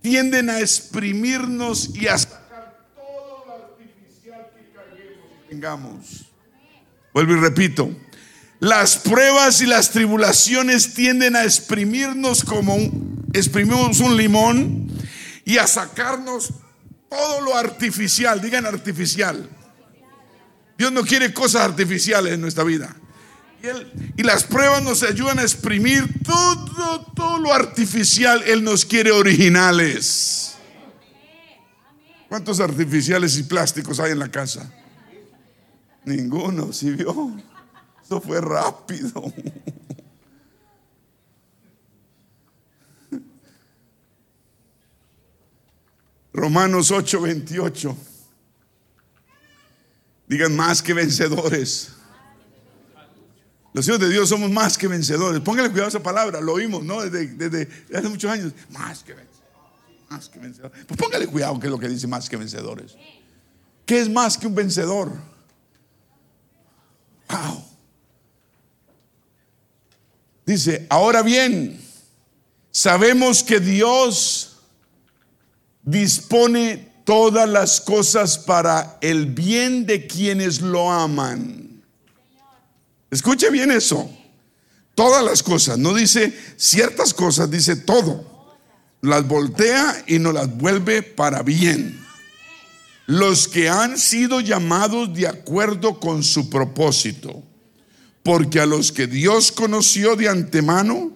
tienden a exprimirnos y a sacar todo lo artificial que tengamos. Vuelvo y repito, las pruebas y las tribulaciones tienden a exprimirnos como exprimimos un limón y a sacarnos todo lo artificial, digan artificial. Dios no quiere cosas artificiales en nuestra vida. Y, las pruebas nos ayudan a exprimir todo, todo lo artificial. Él nos quiere originales. ¿Cuántos artificiales y plásticos hay en la casa? Ninguno, ¿sí vio? Eso fue rápido. Romanos 8, 28. Digan más que vencedores. Los hijos de Dios somos más que vencedores. Póngale cuidado a esa palabra, lo oímos, ¿no? Desde, hace muchos años. Más que vencedores. Más que vencedores. Pues póngale cuidado que es lo que dice más que vencedores. ¿Qué es más que un vencedor? Wow. Dice, ahora bien, sabemos que Dios dispone todas las cosas para el bien de quienes lo aman. Escuche bien eso. Todas las cosas, no dice ciertas cosas, dice todo. Las voltea y nos las vuelve para bien. Los que han sido llamados de acuerdo con su propósito. Porque a los que Dios conoció de antemano,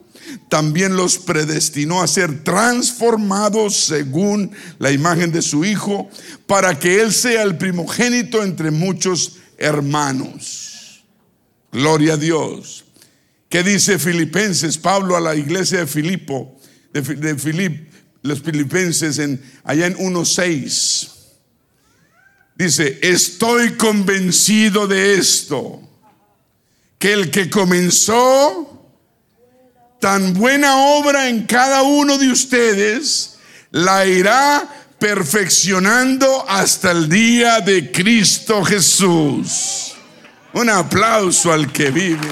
también los predestinó a ser transformados según la imagen de su Hijo, para que Él sea el primogénito entre muchos hermanos. Gloria a Dios. ¿Qué dice Filipenses? Pablo a la iglesia de Filipo, de, Filip, los filipenses en, allá en 1.6. Dice, estoy convencido de esto, que el que comenzó tan buena obra en cada uno de ustedes, la irá perfeccionando hasta el día de Cristo Jesús. Un aplauso al que vive.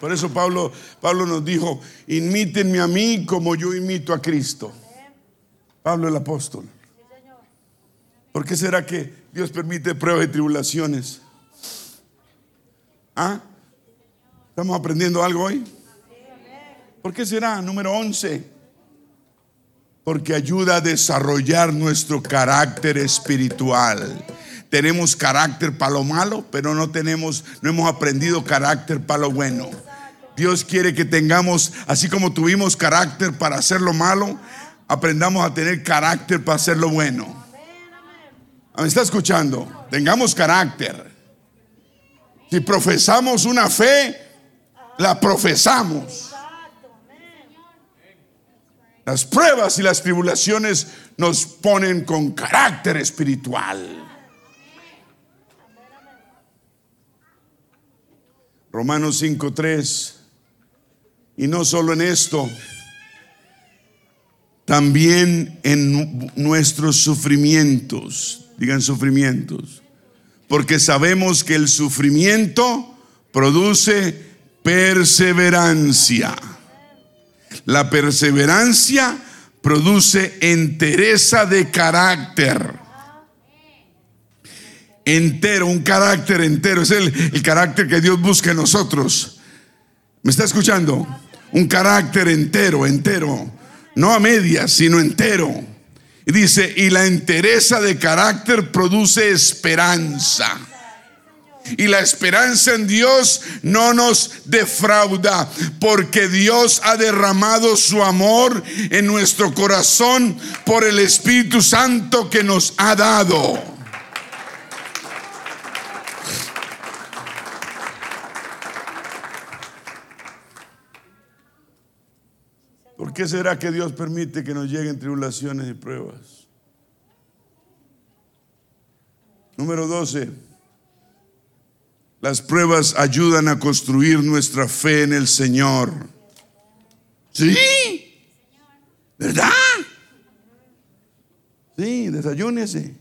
Por eso Pablo, Pablo nos dijo, imítenme a mí como yo imito a Cristo. Pablo el apóstol. ¿Por qué será que Dios permite pruebas y tribulaciones? ¿Ah? ¿Estamos aprendiendo algo hoy? ¿Por qué será? Número 11. Porque ayuda a desarrollar nuestro carácter espiritual. Tenemos carácter para lo malo, pero no tenemos, no hemos aprendido carácter para lo bueno. Dios quiere que tengamos, así como tuvimos carácter para hacer lo malo, aprendamos a tener carácter para hacer lo bueno. ¿Me está escuchando? Tengamos carácter. Si profesamos una fe, la profesamos. Las pruebas y las tribulaciones nos ponen con carácter espiritual. Romanos 5.3. Y no solo en esto, también en nuestros sufrimientos, digan sufrimientos, porque sabemos que el sufrimiento produce perseverancia. La perseverancia produce entereza de carácter entero, un carácter entero. Es el, carácter que Dios busca en nosotros. ¿Me está escuchando? Un carácter entero, entero. No a medias, sino entero. Dice, y la entereza de carácter produce esperanza. Y la esperanza en Dios no nos defrauda, porque Dios ha derramado su amor en nuestro corazón por el Espíritu Santo que nos ha dado. ¿Por qué será que Dios permite que nos lleguen tribulaciones y pruebas? Número 12. Las pruebas ayudan a construir nuestra fe en el Señor. ¿Sí? ¿Verdad? Sí, desayúnese.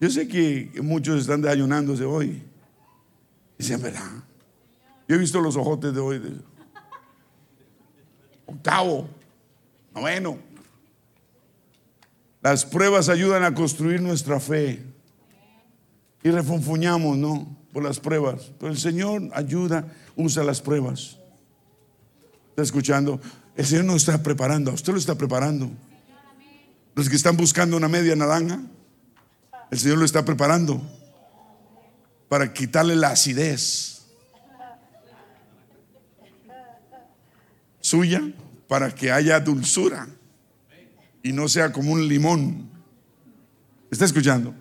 Yo sé que muchos están desayunándose hoy. Dicen, ¿verdad? Yo he visto los ojotes de hoy octavo, noveno. Las pruebas ayudan a construir nuestra fe. Y refunfuñamos, ¿no? Por las pruebas. Pero el Señor ayuda, usa las pruebas. ¿Está escuchando? El Señor nos está preparando, a usted lo está preparando. Los que están buscando una media naranja, el Señor lo está preparando para quitarle la acidez suya para que haya dulzura y no sea como un limón. ¿Está escuchando?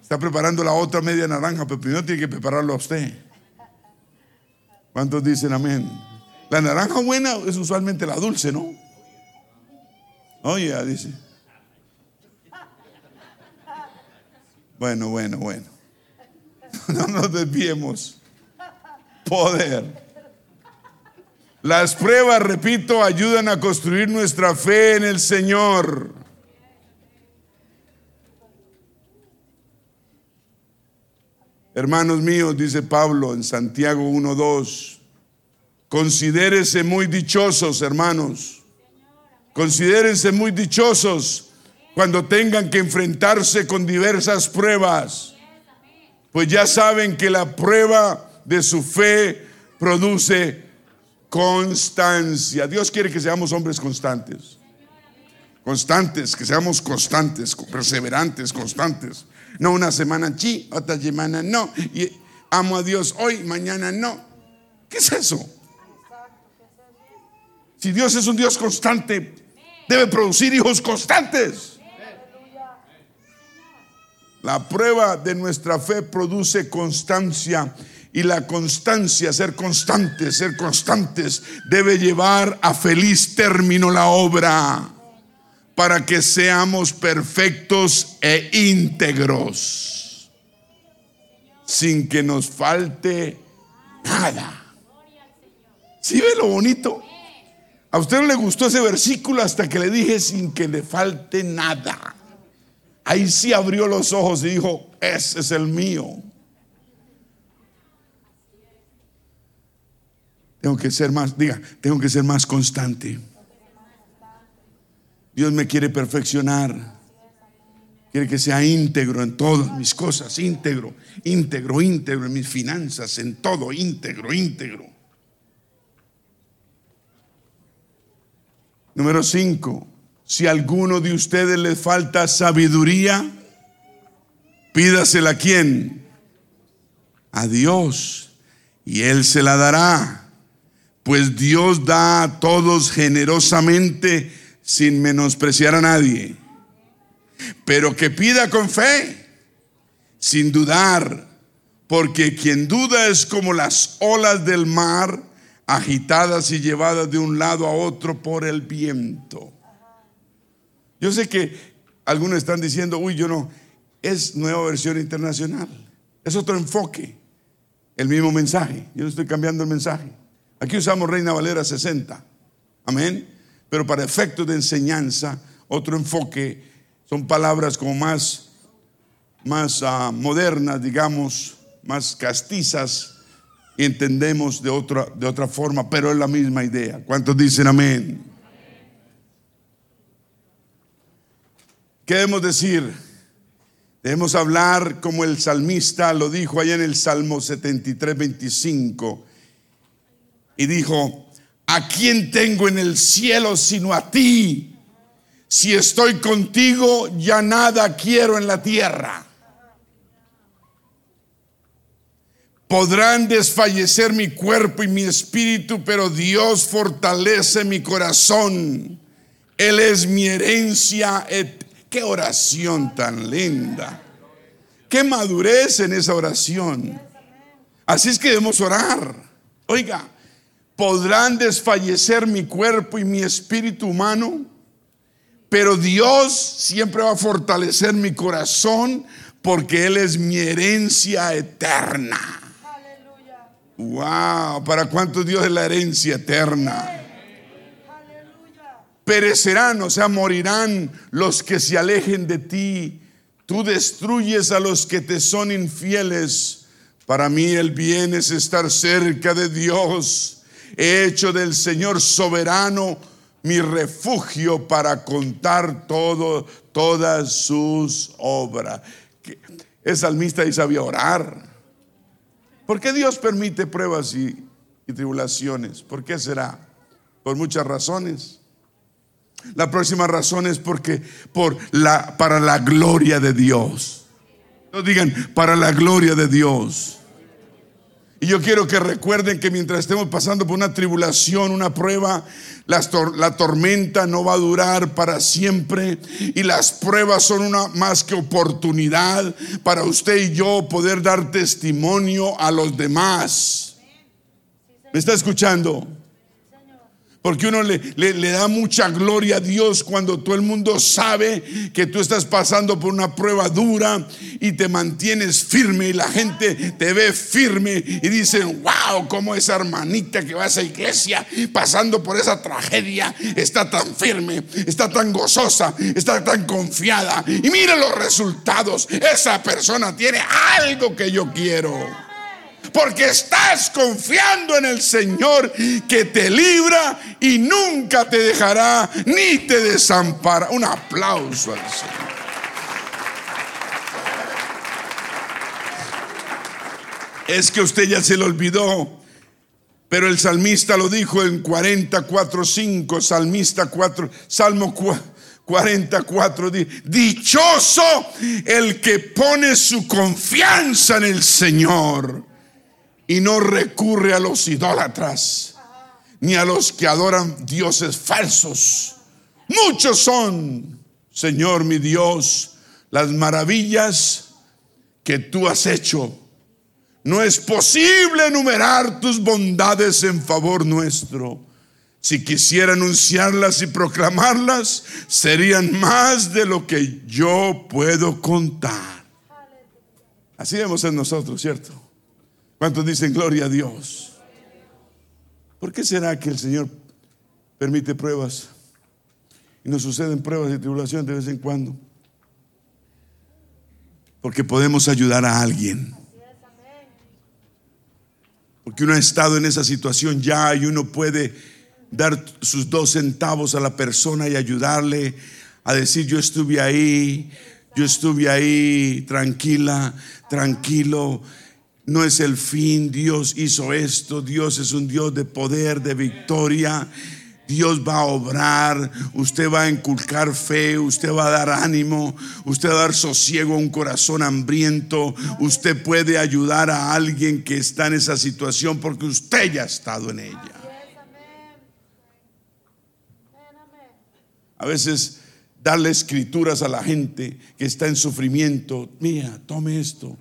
Está preparando la otra media naranja, pero primero tiene que prepararlo a usted. ¿Cuántos dicen amén? La naranja buena es usualmente la dulce, ¿no? Oye, dice. Bueno, bueno, bueno. No nos desviemos. Poder. Las pruebas, repito, ayudan a construir nuestra fe en el Señor. Hermanos míos, dice Pablo en Santiago 1.2, considérense muy dichosos, hermanos. Considérense muy dichosos cuando tengan que enfrentarse con diversas pruebas, pues ya saben que la prueba de su fe produce constancia. Dios quiere que seamos hombres constantes. Constantes, que seamos constantes, perseverantes, constantes. No una semana sí, otra semana no. Y amo a Dios hoy, mañana no. ¿Qué es eso? Si Dios es un Dios constante, debe producir hijos constantes. La prueba de nuestra fe produce constancia y la constancia, ser constantes, ser constantes, debe llevar a feliz término la obra para que seamos perfectos e íntegros, sin que nos falte nada. ¿Sí ve lo bonito? A usted no le gustó ese versículo hasta que le dije sin que le falte nada. Ahí sí abrió los ojos y dijo, ese es el mío. Tengo que ser más, diga, tengo que ser más constante. Dios me quiere perfeccionar. Quiere que sea íntegro en todas mis cosas, íntegro, íntegro, íntegro en mis finanzas, en todo, íntegro, íntegro. Número cinco, si a alguno de ustedes le falta sabiduría, pídasela a quién? A Dios, y Él se la dará, pues Dios da a todos generosamente sin menospreciar a nadie, pero que pida con fe, sin dudar, porque quien duda es como las olas del mar, agitadas y llevadas de un lado a otro por el viento. Yo sé que algunos están diciendo, uy, yo no, es nueva versión internacional, es otro enfoque, el mismo mensaje, yo no estoy cambiando el mensaje. Aquí usamos Reina Valera 60, amén pero para efectos de enseñanza, otro enfoque, son palabras como más, más ah, modernas, digamos, más castizas, y entendemos de otra, de otra forma, pero es la misma idea. ¿Cuántos dicen amén? ¿Qué debemos decir? Debemos hablar como el salmista lo dijo allá en el Salmo 73, 25, y dijo, ¿A quién tengo en el cielo sino a ti? Si estoy contigo, ya nada quiero en la tierra. Podrán desfallecer mi cuerpo y mi espíritu, pero Dios fortalece mi corazón. Él es mi herencia. Qué oración tan linda. Qué madurez en esa oración. Así es que debemos orar. Oiga, podrán desfallecer mi cuerpo y mi espíritu humano, pero Dios siempre va a fortalecer mi corazón porque Él es mi herencia eterna. Wow, ¿para cuántos Dios es la herencia eterna? Perecerán, o sea, morirán los que se alejen de ti. Tú destruyes a los que te son infieles. Para mí el bien es estar cerca de Dios He hecho del Señor soberano mi refugio para contar todo, todas sus obras. El salmista y sabía orar. ¿Por qué Dios permite pruebas y, y tribulaciones? ¿Por qué será? Por muchas razones. La próxima razón es porque por la, para la gloria de Dios. No digan para la gloria de Dios. Y yo quiero que recuerden que mientras estemos pasando por una tribulación, una prueba, la, tormenta no va a durar para siempre y las pruebas son una más que oportunidad para usted y yo poder dar testimonio a los demás. ¿Me está escuchando? Porque uno le, le, da mucha gloria a Dios cuando todo el mundo sabe que tú estás pasando por una prueba dura y te mantienes firme y la gente te ve firme y dicen, wow, como esa hermanita que va a esa iglesia pasando por esa tragedia está tan firme, está tan gozosa, está tan confiada. Y mira los resultados, esa persona tiene algo que yo quiero. Porque estás confiando en el Señor que te libra y nunca te dejará ni te desampara. Un aplauso al Señor. Es que usted ya se lo olvidó. Pero el salmista lo dijo en 44.5, salmista 4, Salmo 44, dichoso el que pone su confianza en el Señor y no recurre a los idólatras ni a los que adoran dioses falsos. Muchos son, Señor mi Dios, las maravillas que tú has hecho no es posible enumerar tus bondades en favor nuestro. Si quisiera anunciarlas y proclamarlas, serían más de lo que yo puedo contar. Así debemos ser nosotros, ¿cierto? ¿Cuántos dicen gloria a Dios? ¿Por qué será que el Señor permite pruebas? Y nos suceden pruebas y tribulaciones de vez en cuando. Porque podemos ayudar a alguien. Porque uno ha estado en esa situación ya y uno puede dar sus dos centavos a la persona y ayudarle a decir yo estuve ahí, yo estuve ahí, tranquila, tranquilo. No es el fin, Dios hizo esto, Dios es un Dios de poder, de victoria. Dios va a obrar, usted va a inculcar fe, usted va a dar ánimo, usted va a dar sosiego a un corazón hambriento, usted puede ayudar a alguien que está en esa situación porque usted ya ha estado en ella. A veces darle escrituras a la gente que está en sufrimiento, mira, tome esto,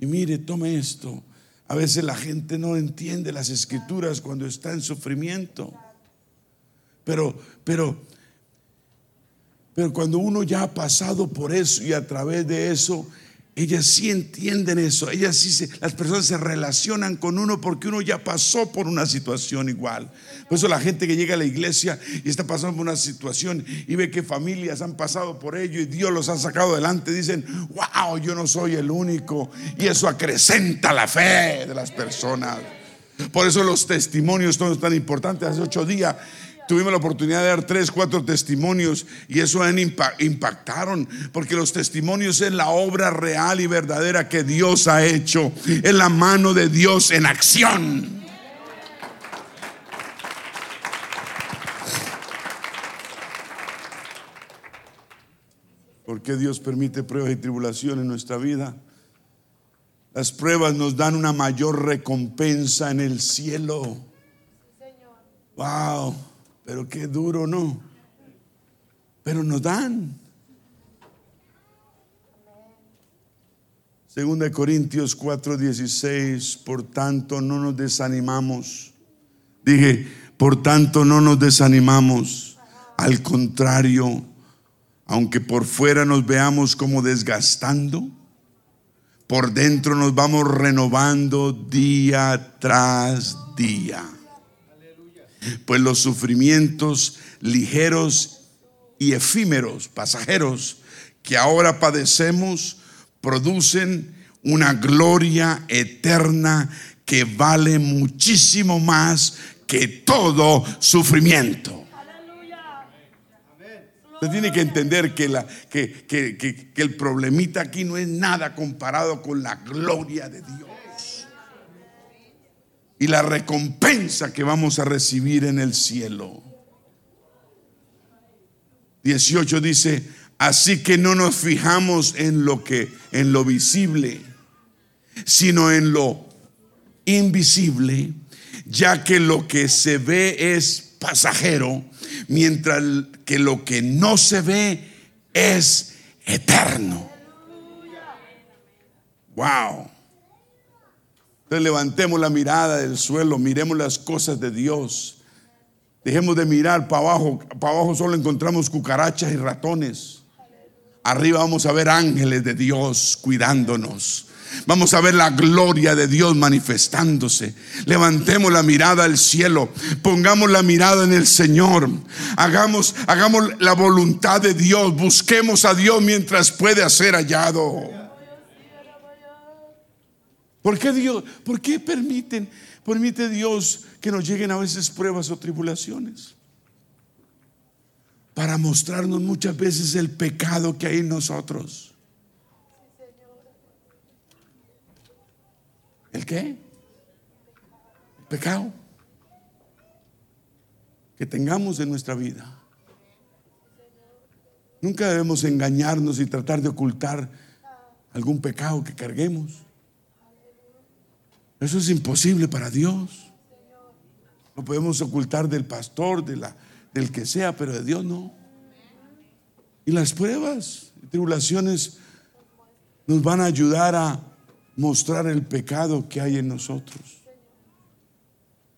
y mire, tome esto. A veces la gente no entiende las escrituras cuando está en sufrimiento. Pero, pero, pero cuando uno ya ha pasado por eso y a través de eso, ellas sí entienden eso, ellas sí se, las personas se relacionan con uno porque uno ya pasó por una situación igual. Por eso la gente que llega a la iglesia y está pasando por una situación y ve que familias han pasado por ello y Dios los ha sacado adelante, dicen, wow, yo no soy el único. Y eso acrecenta la fe de las personas. Por eso los testimonios son tan importantes. Hace ocho días tuvimos la oportunidad de dar tres, cuatro testimonios y eso impactaron, porque los testimonios es la obra real y verdadera que Dios ha hecho, es la mano de Dios en acción. ¿Por qué Dios permite pruebas y tribulaciones en nuestra vida? Las pruebas nos dan una mayor recompensa en el cielo. Wow. Pero qué duro, ¿no? Pero nos dan. Segunda de Corintios 4:16, por tanto no nos desanimamos. Dije, por tanto no nos desanimamos. Al contrario, aunque por fuera nos veamos como desgastando, por dentro nos vamos renovando día tras día pues los sufrimientos ligeros y efímeros, pasajeros, que ahora padecemos, producen una gloria eterna que vale muchísimo más que todo sufrimiento. Usted tiene que entender que, que, el problemita aquí no es nada comparado con la gloria de Dios y la recompensa que vamos a recibir en el cielo. 18 dice, así que no nos fijamos en lo que en lo visible, sino en lo invisible, ya que lo que se ve es pasajero, mientras que lo que no se ve es eterno. Wow. Entonces levantemos la mirada del suelo, miremos las cosas de Dios. Dejemos de mirar para abajo. Para abajo solo encontramos cucarachas y ratones. Arriba vamos a ver ángeles de Dios cuidándonos. Vamos a ver la gloria de Dios manifestándose. Levantemos la mirada al cielo. Pongamos la mirada en el Señor. Hagamos, hagamos la voluntad de Dios. Busquemos a Dios mientras puede ser hallado. ¿Por qué Dios? ¿Por qué permiten, permite Dios que nos lleguen a veces pruebas o tribulaciones? Para mostrarnos muchas veces el pecado que hay en nosotros. ¿El qué? El pecado que tengamos en nuestra vida. Nunca debemos engañarnos y tratar de ocultar algún pecado que carguemos. Eso es imposible para Dios. No podemos ocultar del pastor, de la, del que sea, pero de Dios no. Y las pruebas y tribulaciones nos van a ayudar a mostrar el pecado que hay en nosotros.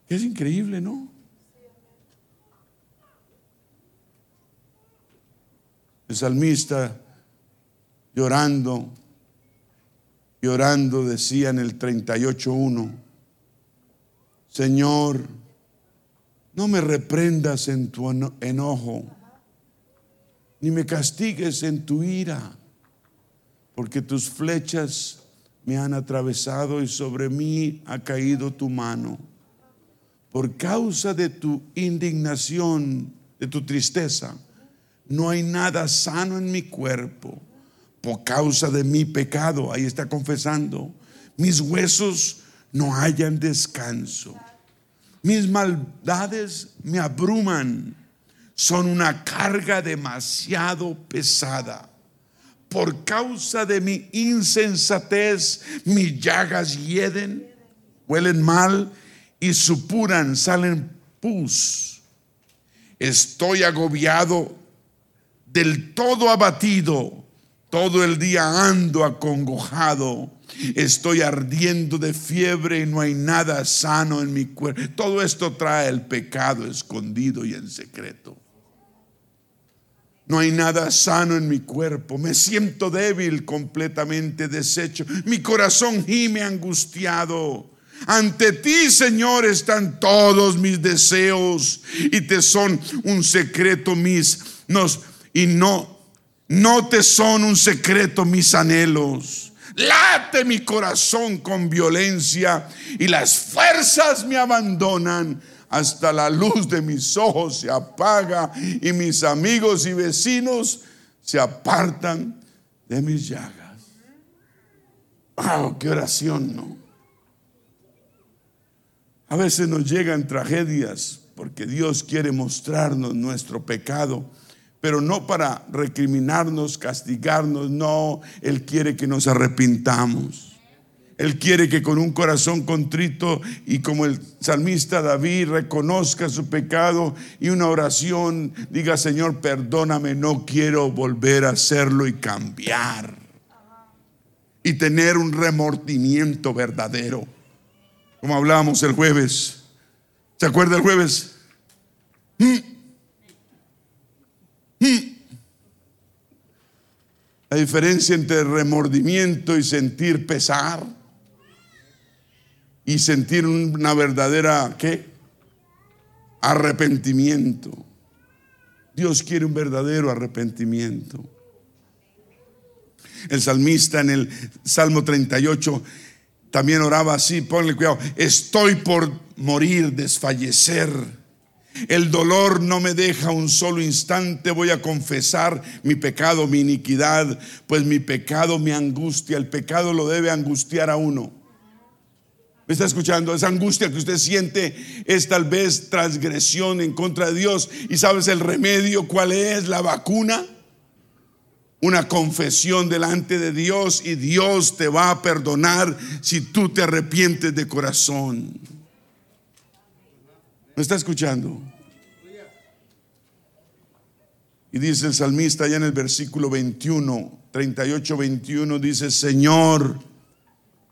Es increíble, ¿no? El salmista llorando, llorando decía en el 38.1, Señor, no me reprendas en tu enojo, ni me castigues en tu ira, porque tus flechas me han atravesado y sobre mí ha caído tu mano. Por causa de tu indignación, de tu tristeza, no hay nada sano en mi cuerpo. Por causa de mi pecado, ahí está confesando, mis huesos no hallan descanso. Mis maldades me abruman, son una carga demasiado pesada por causa de mi insensatez, mis llagas hieden, huelen mal y supuran, salen pus. Estoy agobiado, del todo abatido, todo el día ando acongojado. Estoy ardiendo de fiebre y no hay nada sano en mi cuerpo. Todo esto trae el pecado escondido y en secreto. No hay nada sano en mi cuerpo. Me siento débil, completamente deshecho. Mi corazón gime angustiado. Ante ti, Señor, están todos mis deseos y te son un secreto mis y no no te son un secreto mis anhelos. Late mi corazón con violencia y las fuerzas me abandonan hasta la luz de mis ojos se apaga y mis amigos y vecinos se apartan de mis llagas. ¡Wow! ¡Qué oración, no! A veces nos llegan tragedias porque Dios quiere mostrarnos nuestro pecado, pero no para recriminarnos, castigarnos, no, Él quiere que nos arrepintamos. Él quiere que con un corazón contrito y como el salmista David reconozca su pecado y una oración diga, Señor, perdóname, no quiero volver a hacerlo y cambiar. Y tener un remordimiento verdadero. Como hablábamos el jueves. ¿Se acuerda el jueves? ¿Mm? La diferencia entre remordimiento y sentir pesar y sentir una verdadera, ¿qué? Arrepentimiento. Dios quiere un verdadero arrepentimiento. El salmista en el Salmo 38 también oraba así, ponle cuidado, estoy por morir, desfallecer. El dolor no me deja un solo instante, voy a confesar mi pecado, mi iniquidad, pues mi pecado me angustia, el pecado lo debe angustiar a uno. ¿Me está escuchando? Esa angustia que usted siente es tal vez transgresión en contra de Dios. ¿Y sabes el remedio cuál es? La vacuna. Una confesión delante de Dios y Dios te va a perdonar si tú te arrepientes de corazón. ¿Me está escuchando? Y dice el salmista allá en el versículo 21, 38, 21, dice, Señor,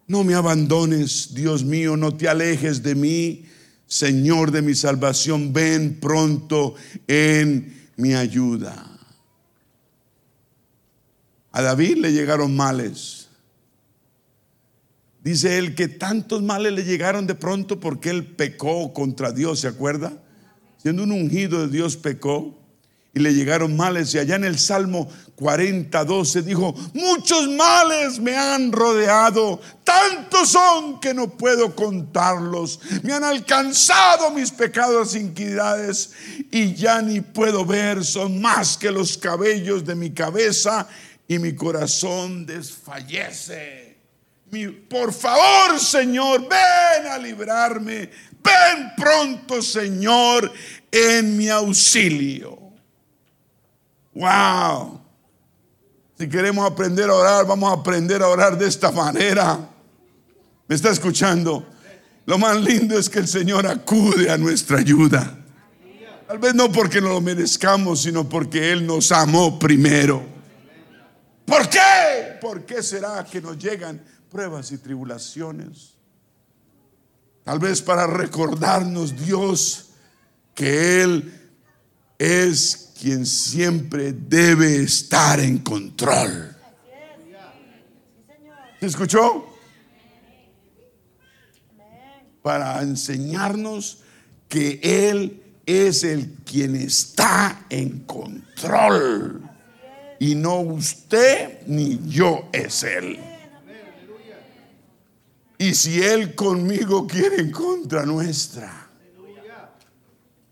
no me abandones, Dios mío, no te alejes de mí, Señor de mi salvación, ven pronto en mi ayuda. A David le llegaron males. Dice él que tantos males le llegaron de pronto porque él pecó contra Dios, ¿se acuerda? Siendo un ungido de Dios pecó. y le llegaron males. Y allá en el Salmo 40, 12 dijo, muchos males me han rodeado, tantos son que no puedo contarlos. Me han alcanzado mis pecados e iniquidades y ya ni puedo ver, son más que los cabellos de mi cabeza y mi corazón desfallece. Por favor, Señor, ven a librarme. Ven pronto, Señor, en mi auxilio. Wow. Si queremos aprender a orar, vamos a aprender a orar de esta manera. ¿Me está escuchando? Lo más lindo es que el Señor acude a nuestra ayuda. Tal vez no porque no lo merezcamos, sino porque Él nos amó primero. ¿Por qué? ¿Por qué será que nos llegan pruebas y tribulaciones? Tal vez para recordarnos Dios que Él es quien siempre debe estar en control. ¿Se escuchó? Para enseñarnos que Él es el quien está en control. Y no usted ni yo es Él. Y si Él conmigo quiere en contra nuestra.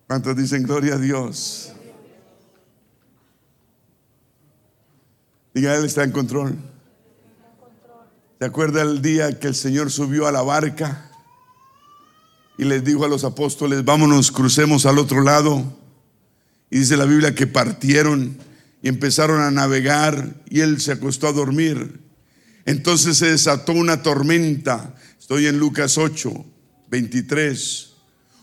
¿Cuántos dicen gloria a Dios? Diga, Él está en control. ¿Se acuerda el día que el Señor subió a la barca y les dijo a los apóstoles, vámonos, crucemos al otro lado? Y dice la Biblia que partieron y empezaron a navegar y Él se acostó a dormir. Entonces se desató una tormenta. Estoy en Lucas 8, 23.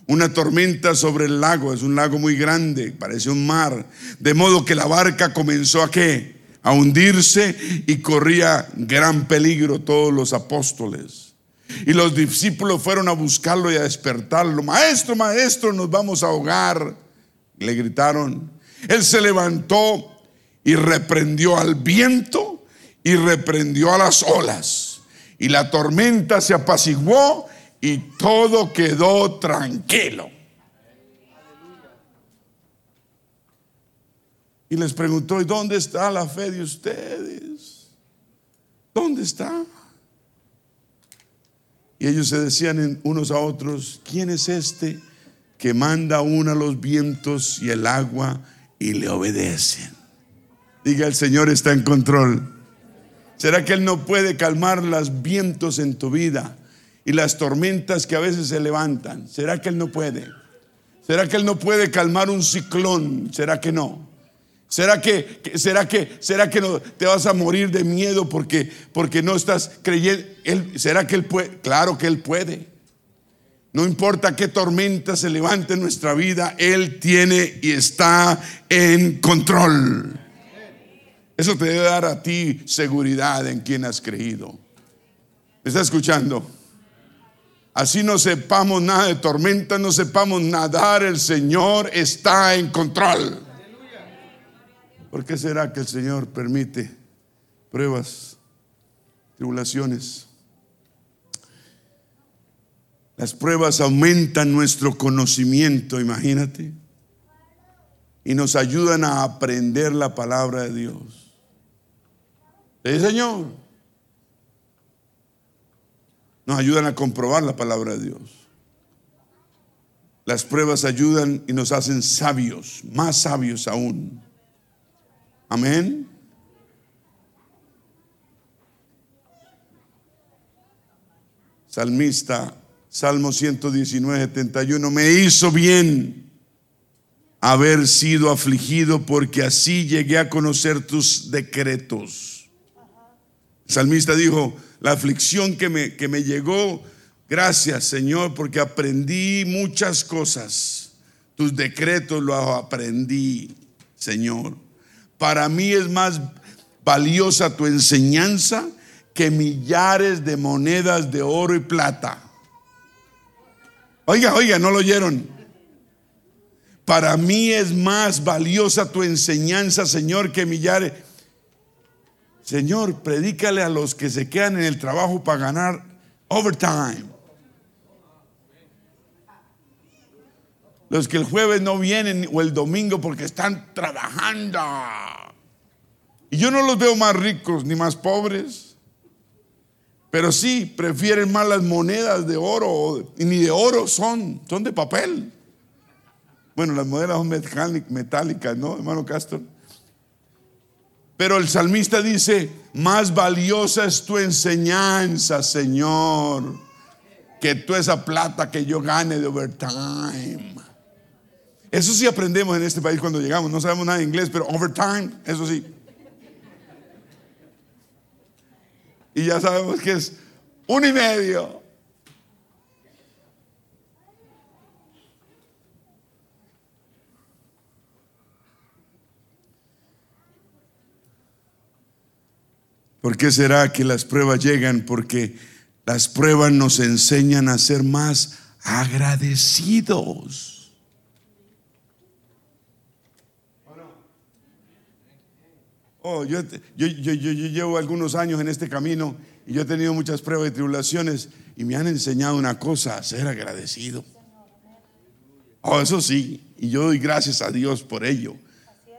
Una tormenta sobre el lago, es un lago muy grande, parece un mar. De modo que la barca comenzó a qué? A hundirse y corría gran peligro todos los apóstoles. Y los discípulos fueron a buscarlo y a despertarlo. Maestro, maestro, nos vamos a ahogar. Le gritaron. Él se levantó y reprendió al viento y reprendió a las olas. Y la tormenta se apaciguó y todo quedó tranquilo. Y les preguntó, ¿y dónde está la fe de ustedes? ¿Dónde está? Y ellos se decían unos a otros, ¿quién es este que manda uno a los vientos y el agua y le obedecen? Diga, el Señor está en control. ¿Será que Él no puede calmar los vientos en tu vida y las tormentas que a veces se levantan? ¿Será que Él no puede? ¿Será que Él no puede calmar un ciclón? ¿Será que no? ¿Será que, será que, será que no, te vas a morir de miedo porque, porque no estás creyendo? ¿Será que Él puede? Claro que Él puede. No importa qué tormenta se levante en nuestra vida, Él tiene y está en control. Eso te debe dar a ti seguridad en quien has creído. ¿Me está escuchando? Así no sepamos nada de tormenta, no sepamos nadar, el Señor está en control. ¿Por qué será que el Señor permite pruebas, tribulaciones? Las pruebas aumentan nuestro conocimiento, imagínate, y nos ayudan a aprender la palabra de Dios. Sí, Señor. Nos ayudan a comprobar la palabra de Dios. Las pruebas ayudan y nos hacen sabios, más sabios aún. Amén. Salmista, Salmo 119, 71, me hizo bien haber sido afligido porque así llegué a conocer tus decretos. El salmista dijo, la aflicción que me, que me llegó, gracias Señor, porque aprendí muchas cosas. Tus decretos los aprendí, Señor. Para mí es más valiosa tu enseñanza que millares de monedas de oro y plata. Oiga, oiga, no lo oyeron. Para mí es más valiosa tu enseñanza, Señor, que millares. Señor, predícale a los que se quedan en el trabajo para ganar overtime. Los que el jueves no vienen o el domingo porque están trabajando. Y yo no los veo más ricos ni más pobres. Pero sí, prefieren más las monedas de oro. Y ni de oro son, son de papel. Bueno, las monedas son metálicas, ¿no, hermano Castro? Pero el salmista dice, más valiosa es tu enseñanza, Señor, que toda esa plata que yo gane de overtime. Eso sí aprendemos en este país cuando llegamos. No sabemos nada de inglés, pero overtime, eso sí. Y ya sabemos que es uno y medio. ¿Por qué será que las pruebas llegan? Porque las pruebas nos enseñan a ser más agradecidos. Oh, yo, llevo algunos años en este camino y yo he tenido muchas pruebas y tribulaciones y me han enseñado una cosa, a ser agradecido. Oh, eso sí, y yo doy gracias a Dios por ello,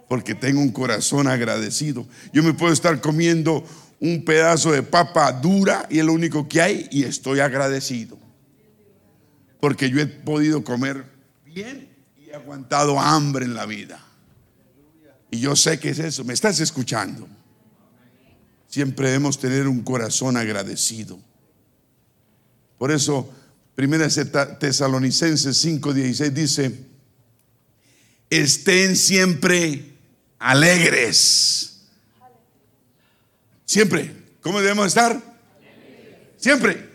porque tengo un corazón agradecido. Yo me puedo estar comiendo un pedazo de papa dura y es lo único que hay y estoy agradecido. Porque yo he podido comer bien y he aguantado hambre en la vida. Y yo sé que es eso. ¿Me estás escuchando? Siempre debemos tener un corazón agradecido. Por eso, Primera Tesalonicenses 5:16 dice, estén siempre alegres Siempre. ¿Cómo debemos estar? Siempre.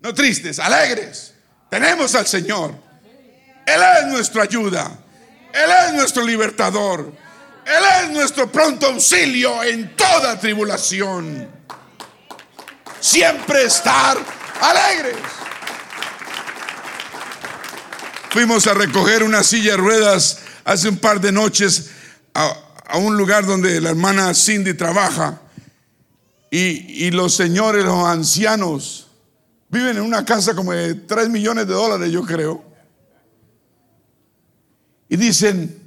No tristes, alegres. Tenemos al Señor. Él es nuestra ayuda. Él es nuestro libertador. Él es nuestro pronto auxilio en toda tribulación. Siempre estar alegres. Fuimos a recoger una silla de ruedas hace un par de noches a, a un lugar donde la hermana Cindy trabaja. Y, los señores, los ancianos, viven en una casa como de 3 millones de dólares, yo creo. Y dicen,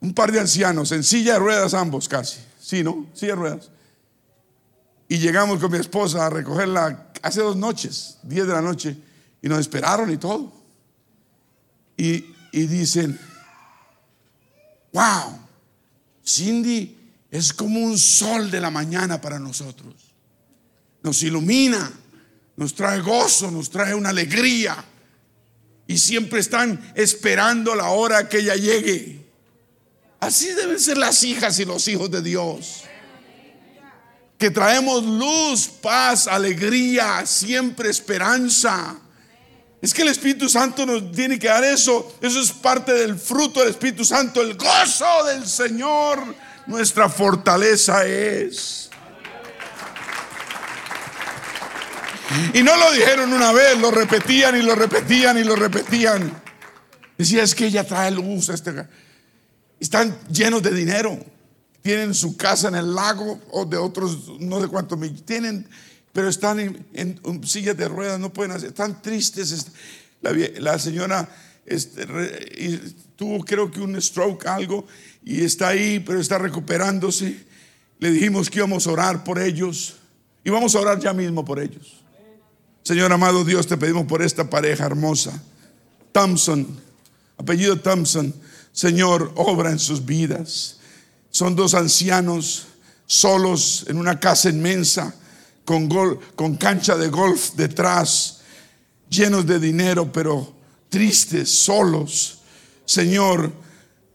un par de ancianos, en silla de ruedas ambos casi, sí, ¿no? Silla de ruedas. Y llegamos con mi esposa a recogerla hace dos noches, 10 de la noche, y nos esperaron y todo. Y, y dicen, wow, Cindy es como un sol de la mañana para nosotros. Nos ilumina, nos trae gozo, nos trae una alegría. Y siempre están esperando la hora que ella llegue. Así deben ser las hijas y los hijos de Dios. Que traemos luz, paz, alegría, siempre esperanza. Es que el Espíritu Santo nos tiene que dar eso. Eso es parte del fruto del Espíritu Santo, el gozo del Señor nuestra fortaleza es. Y no lo dijeron una vez, lo repetían y lo repetían y lo repetían. Decía, es que ella trae luz. Este... Están llenos de dinero. Tienen su casa en el lago o de otros, no sé cuántos tienen, pero están en, sillas de ruedas, no pueden hacer, están tristes. La, señora este, tuvo creo que un stroke, algo, y está ahí, pero está recuperándose. Le dijimos que íbamos a orar por ellos y vamos a orar ya mismo por ellos. Señor amado Dios, te pedimos por esta pareja hermosa. Thompson, apellido Thompson. Señor, obra en sus vidas. Son dos ancianos solos en una casa inmensa, con, con cancha de golf detrás, llenos de dinero, pero tristes, solos. Señor,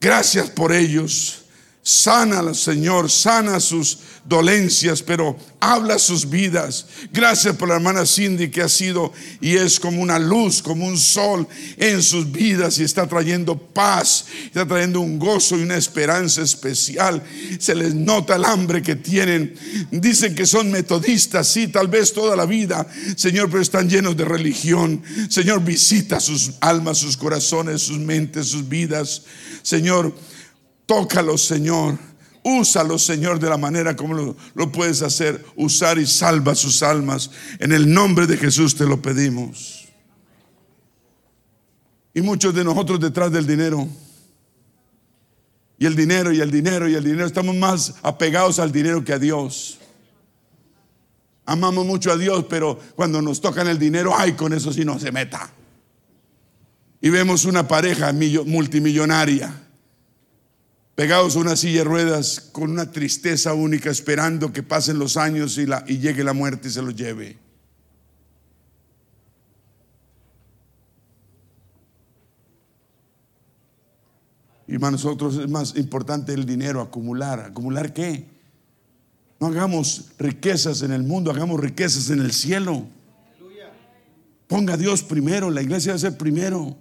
Gracias por ellos. Sánalos, Señor, sana sus dolencias, pero habla sus vidas. Gracias por la hermana Cindy que ha sido y es como una luz, como un sol en sus vidas y está trayendo paz, está trayendo un gozo y una esperanza especial. Se les nota el hambre que tienen. Dicen que son metodistas, sí, tal vez toda la vida, Señor, pero están llenos de religión. Señor, visita sus almas, sus corazones, sus mentes, sus vidas. Señor, tócalos, Señor Úsalo, Señor, de la manera como lo, puedes hacer. Usar y salva sus almas. En el nombre de Jesús te lo pedimos. Y muchos de nosotros detrás del dinero. Y el dinero y el dinero y el dinero. Estamos más apegados al dinero que a Dios. Amamos mucho a Dios, pero cuando nos tocan el dinero, ay, con eso sí no se meta. Y vemos una pareja multimillonaria, pegados a una silla de ruedas, con una tristeza única, esperando que pasen los años y, la, y llegue la muerte y se los lleve. Y para nosotros es más importante el dinero, acumular. ¿Acumular qué? No hagamos riquezas en el mundo, hagamos riquezas en el cielo. Ponga a Dios primero, la iglesia debe ser primero.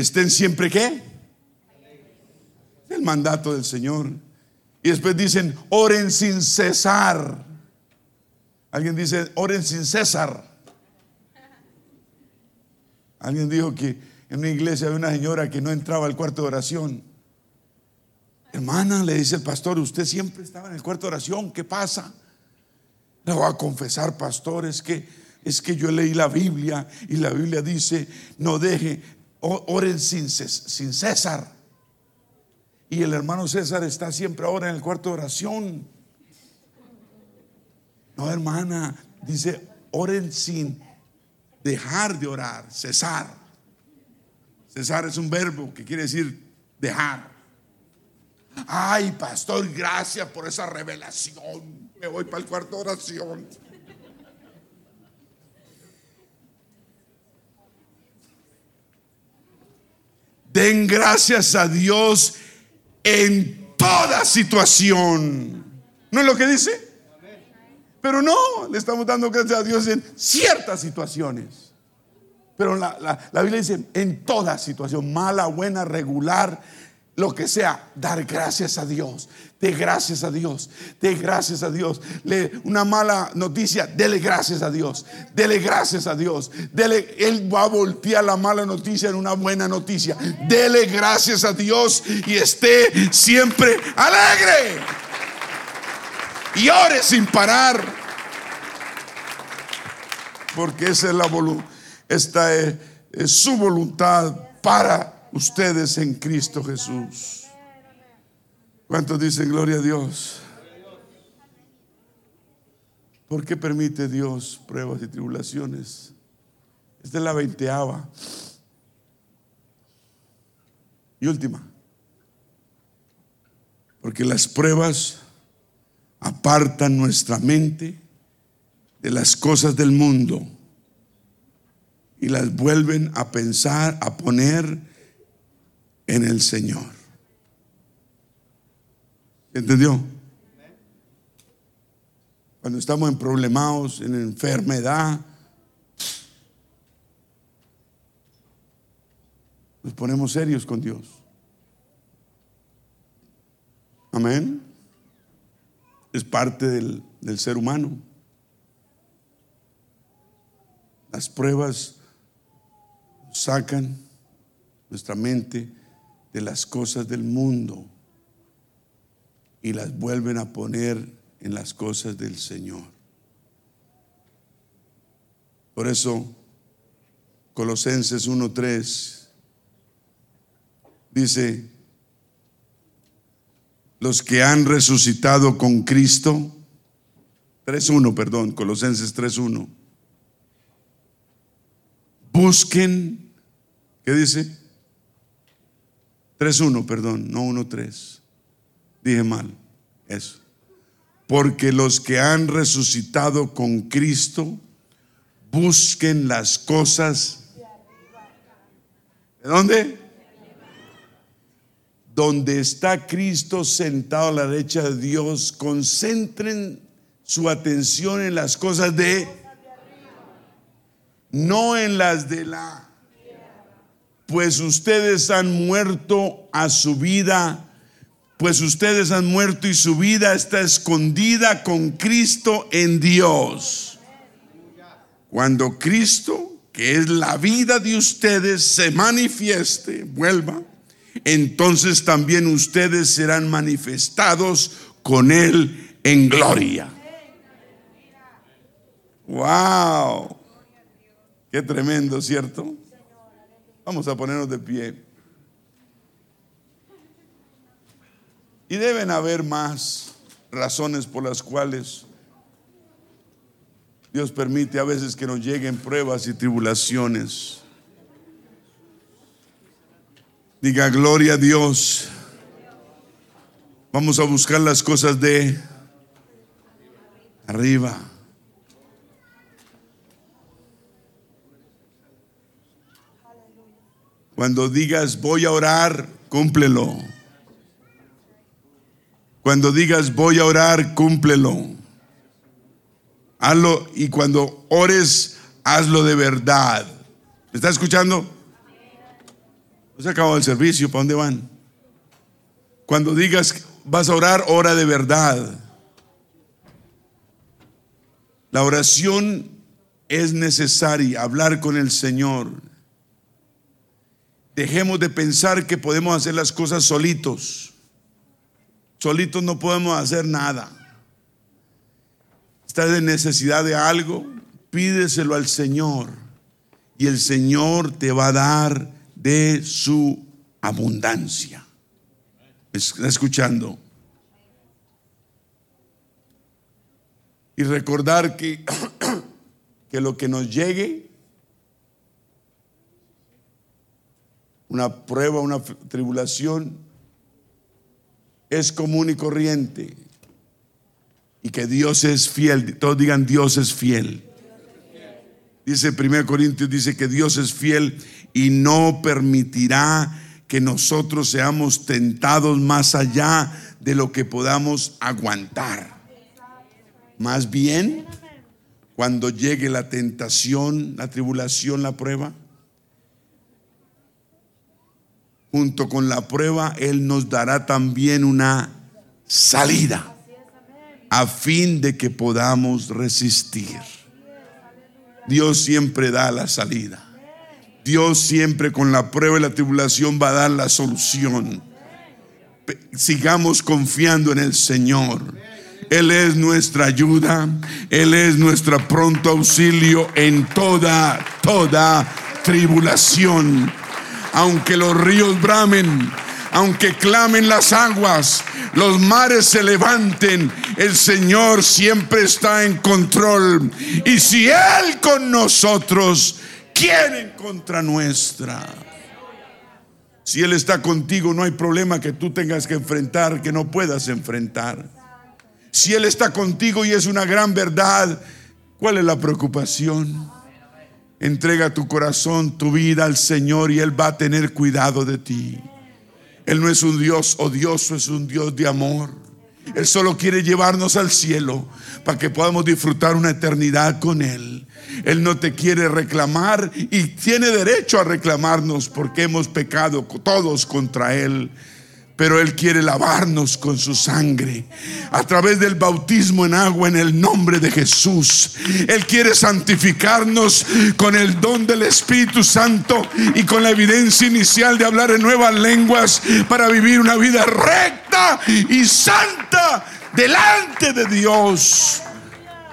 Estén siempre qué? El mandato del Señor. Y después dicen, oren sin cesar. Alguien dice, oren sin cesar. Alguien dijo que en una iglesia había una señora que no entraba al cuarto de oración. Hermana, le dice el pastor, usted siempre estaba en el cuarto de oración, ¿qué pasa? Le voy a confesar, pastor, es que, es que yo leí la Biblia y la Biblia dice, no deje, oren sin, sin César. Y el hermano César está siempre ahora en el cuarto de oración. No, hermana, dice, oren sin dejar de orar, cesar. Cesar es un verbo que quiere decir dejar. Ay, pastor, gracias por esa revelación. Me voy para el cuarto de oración. Den gracias a Dios en toda situación. ¿No es lo que dice? Pero no, le estamos dando gracias a Dios en ciertas situaciones. Pero la, Biblia dice, en toda situación, mala, buena, regular, lo que sea, dar gracias a Dios. De gracias a Dios. De gracias a Dios. Le, una mala noticia, dele gracias a Dios. Dele gracias a Dios. Dele, él va a voltear la mala noticia en una buena noticia. Dele gracias a Dios y esté siempre alegre. Y ore sin parar. Porque esa es la esta es, su voluntad para ustedes en Cristo Jesús. ¿Cuántos dicen gloria a Dios? ¿Por qué permite Dios pruebas y tribulaciones? Esta es la veinteava. Y última. Porque las pruebas apartan nuestra mente de las cosas del mundo y las vuelven a pensar, a poner en el Señor. ¿Entendió? Cuando estamos en problemados, en enfermedad, nos ponemos serios con Dios. Amén. Es parte del, del ser humano. Las pruebas sacan nuestra mente de las cosas del mundo y las vuelven a poner en las cosas del Señor. Por eso, Colosenses 1.3 dice, los que han resucitado con Cristo, 3.1, perdón, Colosenses 3.1 Busquen, ¿qué dice? 3.1, perdón, no 1.3. Dije mal, eso. Porque los que han resucitado con Cristo, busquen las cosas. ¿De dónde? Donde está Cristo sentado a la derecha de Dios, concentren su atención en las cosas de no en las de la... Pues ustedes han muerto a su vida, pues ustedes han muerto y su vida está escondida con Cristo en Dios. Cuando Cristo, que es la vida de ustedes, se manifieste, vuelva, entonces también ustedes serán manifestados con Él en gloria. Wow. Qué tremendo, ¿cierto? Vamos a ponernos de pie. Y deben haber más razones por las cuales Dios permite a veces que nos lleguen pruebas y tribulaciones. Diga gloria a Dios. Vamos a buscar las cosas de arriba. Cuando digas voy a orar, cúmplelo. Cuando digas voy a orar, cúmplelo. Hazlo y cuando ores, hazlo de verdad. ¿Me está escuchando? No se acabó el servicio, ¿para dónde van? Cuando digas vas a orar, ora de verdad. La oración es necesaria, hablar con el Señor. Dejemos de pensar que podemos hacer las cosas solitos. Solitos no podemos hacer nada. Estás en necesidad de algo, pídeselo al Señor y el Señor te va a dar de su abundancia. ¿Está escuchando? Y recordar que, que lo que nos llegue una prueba, una tribulación, es común y corriente. Y que Dios es fiel. Todos digan Dios es fiel. Dice 1 Corintios, dice que Dios es fiel y no permitirá que nosotros seamos tentados más allá de lo que podamos aguantar. Más bien, cuando llegue la tentación, la tribulación, la prueba, junto con la prueba, Él nos dará también una salida a fin de que podamos resistir. Dios siempre da la salida. Dios siempre con la prueba y la tribulación va a dar la solución. Sigamos confiando en el Señor. Él es nuestra ayuda. Él es nuestro pronto auxilio en toda, toda tribulación aunque los ríos bramen, aunque clamen las aguas, los mares se levanten, el Señor siempre está en control. Y si Él con nosotros, ¿quién en contra nuestra? Si Él está contigo, no hay problema que tú tengas que enfrentar, que no puedas enfrentar. Si Él está contigo y es una gran verdad, ¿cuál es la preocupación? Entrega tu corazón, tu vida al Señor y Él va a tener cuidado de ti. Él no es un Dios odioso, es un Dios de amor. Él solo quiere llevarnos al cielo para que podamos disfrutar una eternidad con Él. Él no te quiere reclamar y tiene derecho a reclamarnos porque hemos pecado todos contra Él pero Él quiere lavarnos con su sangre a través del bautismo en agua en el nombre de Jesús. Él quiere santificarnos con el don del Espíritu Santo y con la evidencia inicial de hablar en nuevas lenguas para vivir una vida recta y santa delante de Dios.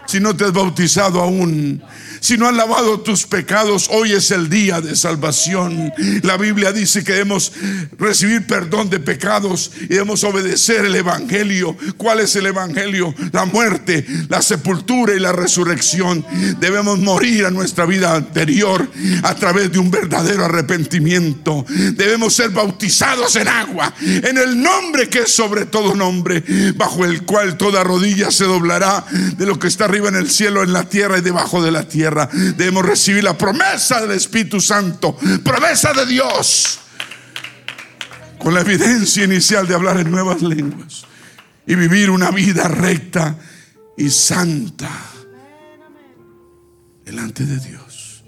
Si no te has bautizado aún, si no han lavado tus pecados, hoy es el día de salvación. La Biblia dice que debemos recibir perdón de pecados y debemos obedecer el Evangelio. ¿Cuál es el Evangelio? La muerte, la sepultura y la resurrección. Debemos morir a nuestra vida anterior a través de un verdadero arrepentimiento. Debemos ser bautizados en agua, en el nombre que es sobre todo nombre, bajo el cual toda rodilla se doblará de lo que está arriba en el cielo, en la tierra y debajo de la tierra debemos recibir la promesa del Espíritu Santo, promesa de Dios, con la evidencia inicial de hablar en nuevas lenguas y vivir una vida recta y santa delante de Dios.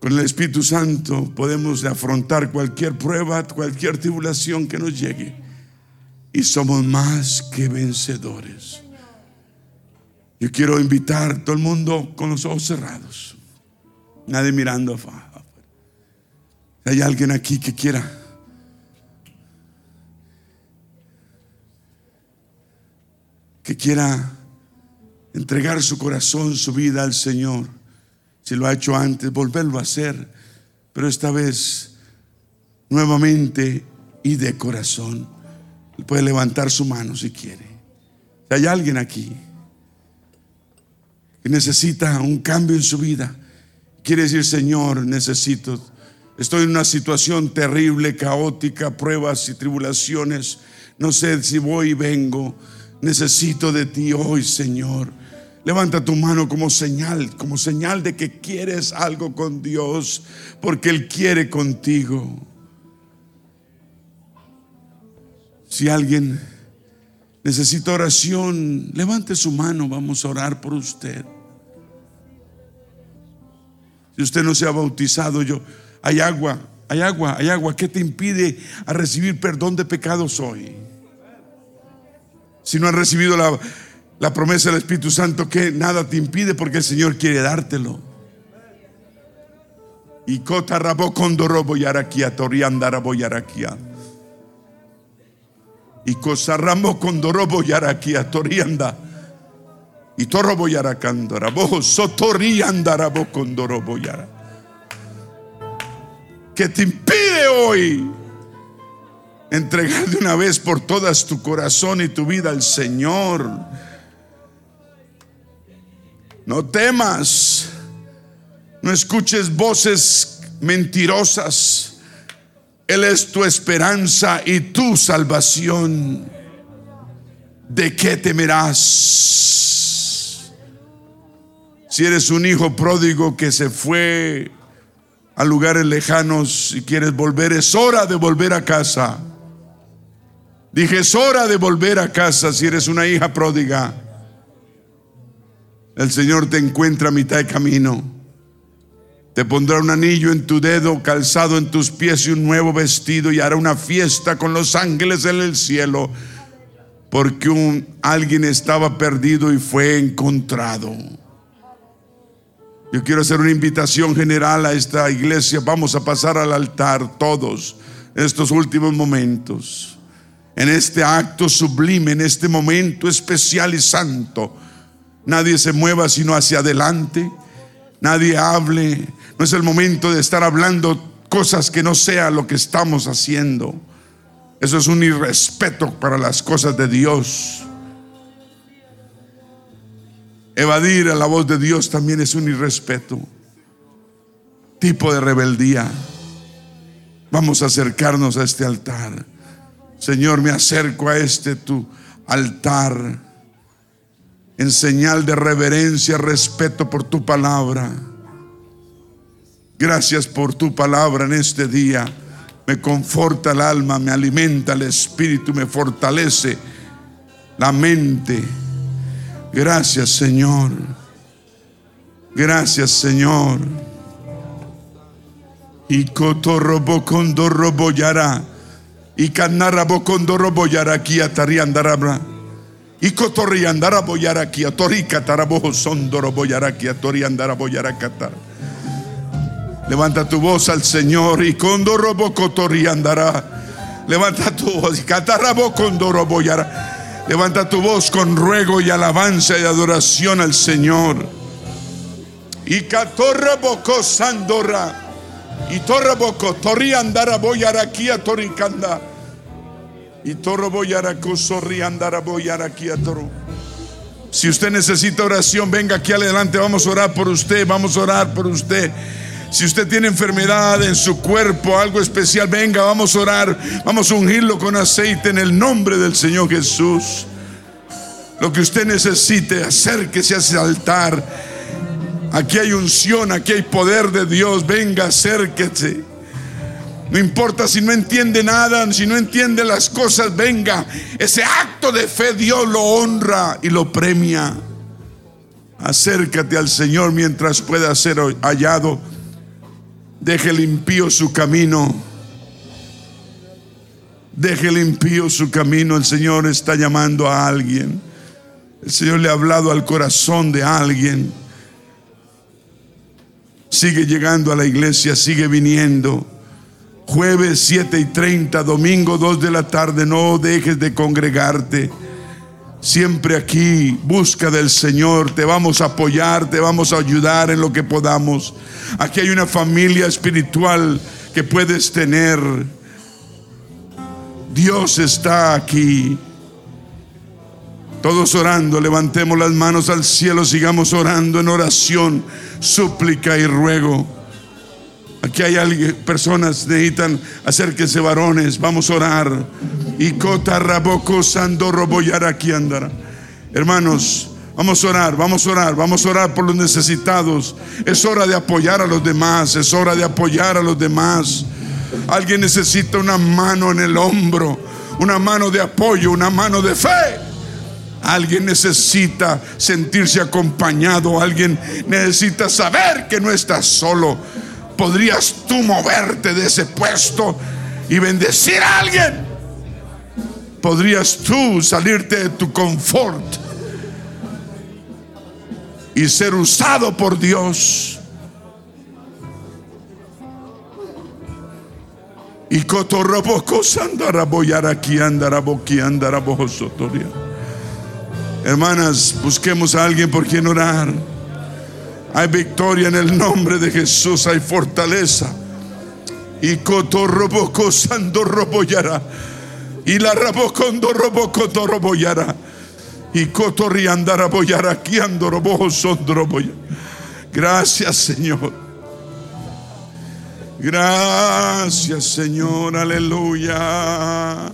Con el Espíritu Santo podemos afrontar cualquier prueba, cualquier tribulación que nos llegue. Y somos más que vencedores. Yo quiero invitar a todo el mundo con los ojos cerrados. Nadie mirando afuera. Hay alguien aquí que quiera. Que quiera entregar su corazón, su vida al Señor. Si lo ha hecho antes, volverlo a hacer, pero esta vez nuevamente y de corazón. Puede levantar su mano si quiere. Si hay alguien aquí que necesita un cambio en su vida, quiere decir, Señor, necesito, estoy en una situación terrible, caótica, pruebas y tribulaciones, no sé si voy y vengo, necesito de ti hoy, Señor. Levanta tu mano como señal, como señal de que quieres algo con Dios, porque Él quiere contigo. Si alguien necesita oración, levante su mano, vamos a orar por usted. Si usted no se ha bautizado, yo, hay agua, hay agua, hay agua. ¿Qué te impide a recibir perdón de pecados hoy? Si no has recibido la, la promesa del Espíritu Santo que nada te impide porque el Señor quiere dártelo. Y cota rabo condorobo yaraquia, toriandarabo yaraquia. Y cosarramo condorobo yaraquia, torianda. Y torrobo yaracandorabo, sotoriandarabo condorobo yara. Que te impide hoy entregar de una vez por todas tu corazón y tu vida al Señor no temas, no escuches voces mentirosas. Él es tu esperanza y tu salvación. ¿De qué temerás? Si eres un hijo pródigo que se fue a lugares lejanos y quieres volver, es hora de volver a casa. Dije, es hora de volver a casa si eres una hija pródiga. El Señor te encuentra a mitad de camino. Te pondrá un anillo en tu dedo, calzado en tus pies y un nuevo vestido y hará una fiesta con los ángeles en el cielo, porque un, alguien estaba perdido y fue encontrado. Yo quiero hacer una invitación general a esta iglesia. Vamos a pasar al altar todos estos últimos momentos. En este acto sublime, en este momento especial y santo Nadie se mueva sino hacia adelante. Nadie hable. No es el momento de estar hablando cosas que no sea lo que estamos haciendo. Eso es un irrespeto para las cosas de Dios. Evadir a la voz de Dios también es un irrespeto. Tipo de rebeldía. Vamos a acercarnos a este altar. Señor, me acerco a este tu altar en señal de reverencia, respeto por tu palabra. Gracias por tu palabra en este día. Me conforta el alma, me alimenta el espíritu, me fortalece la mente. Gracias Señor. Gracias Señor. Y cotorrobo condorrobo yara. Y canarabo condorrobo yara aquí atariandarabra. Y cotorri andara boyaraki, a tori catarabojo sondoro boyaraki, a tori andara boyaracatar. Levanta tu voz al Señor y condorobo cotorri andará. Levanta tu voz y catarabo condoro boyara. Levanta tu voz con ruego y alabanza y adoración al Señor. Y catorra boco sandora. Y torra boco, torri andara boyaraki, a tori canda. Y toro aquí a toro. Si usted necesita oración, venga aquí adelante. Vamos a orar por usted. Vamos a orar por usted. Si usted tiene enfermedad en su cuerpo, algo especial, venga, vamos a orar. Vamos a ungirlo con aceite en el nombre del Señor Jesús. Lo que usted necesite, acérquese a ese altar. Aquí hay unción, aquí hay poder de Dios. Venga, acérquese. No importa si no entiende nada, si no entiende las cosas, venga. Ese acto de fe Dios lo honra y lo premia. Acércate al Señor mientras pueda ser hallado. Deje limpio su camino. Deje limpio su camino. El Señor está llamando a alguien. El Señor le ha hablado al corazón de alguien. Sigue llegando a la iglesia, sigue viniendo. Jueves 7 y 30, domingo 2 de la tarde, no dejes de congregarte. Siempre aquí, busca del Señor, te vamos a apoyar, te vamos a ayudar en lo que podamos. Aquí hay una familia espiritual que puedes tener. Dios está aquí. Todos orando, levantemos las manos al cielo, sigamos orando en oración, súplica y ruego. Aquí hay alguien, personas necesitan acérquense varones, vamos a orar. Y cota raboco sando aquí andará. Hermanos, vamos a orar, vamos a orar, vamos a orar por los necesitados. Es hora de apoyar a los demás, es hora de apoyar a los demás. Alguien necesita una mano en el hombro, una mano de apoyo, una mano de fe. Alguien necesita sentirse acompañado, alguien necesita saber que no está solo. ¿Podrías tú moverte de ese puesto y bendecir a alguien? ¿Podrías tú salirte de tu confort y ser usado por Dios? Y cotorroboco sandaraboyar aquí. Hermanas, busquemos a alguien por quien orar. Hay victoria en el nombre de Jesús, hay fortaleza. Y cotorroboco sandoroboyara. Y la rabocondo robocoto roboyara. Y cotorriandara boyara aquí andorobojo sondroboya. Gracias, Señor. Gracias, Señor. Aleluya.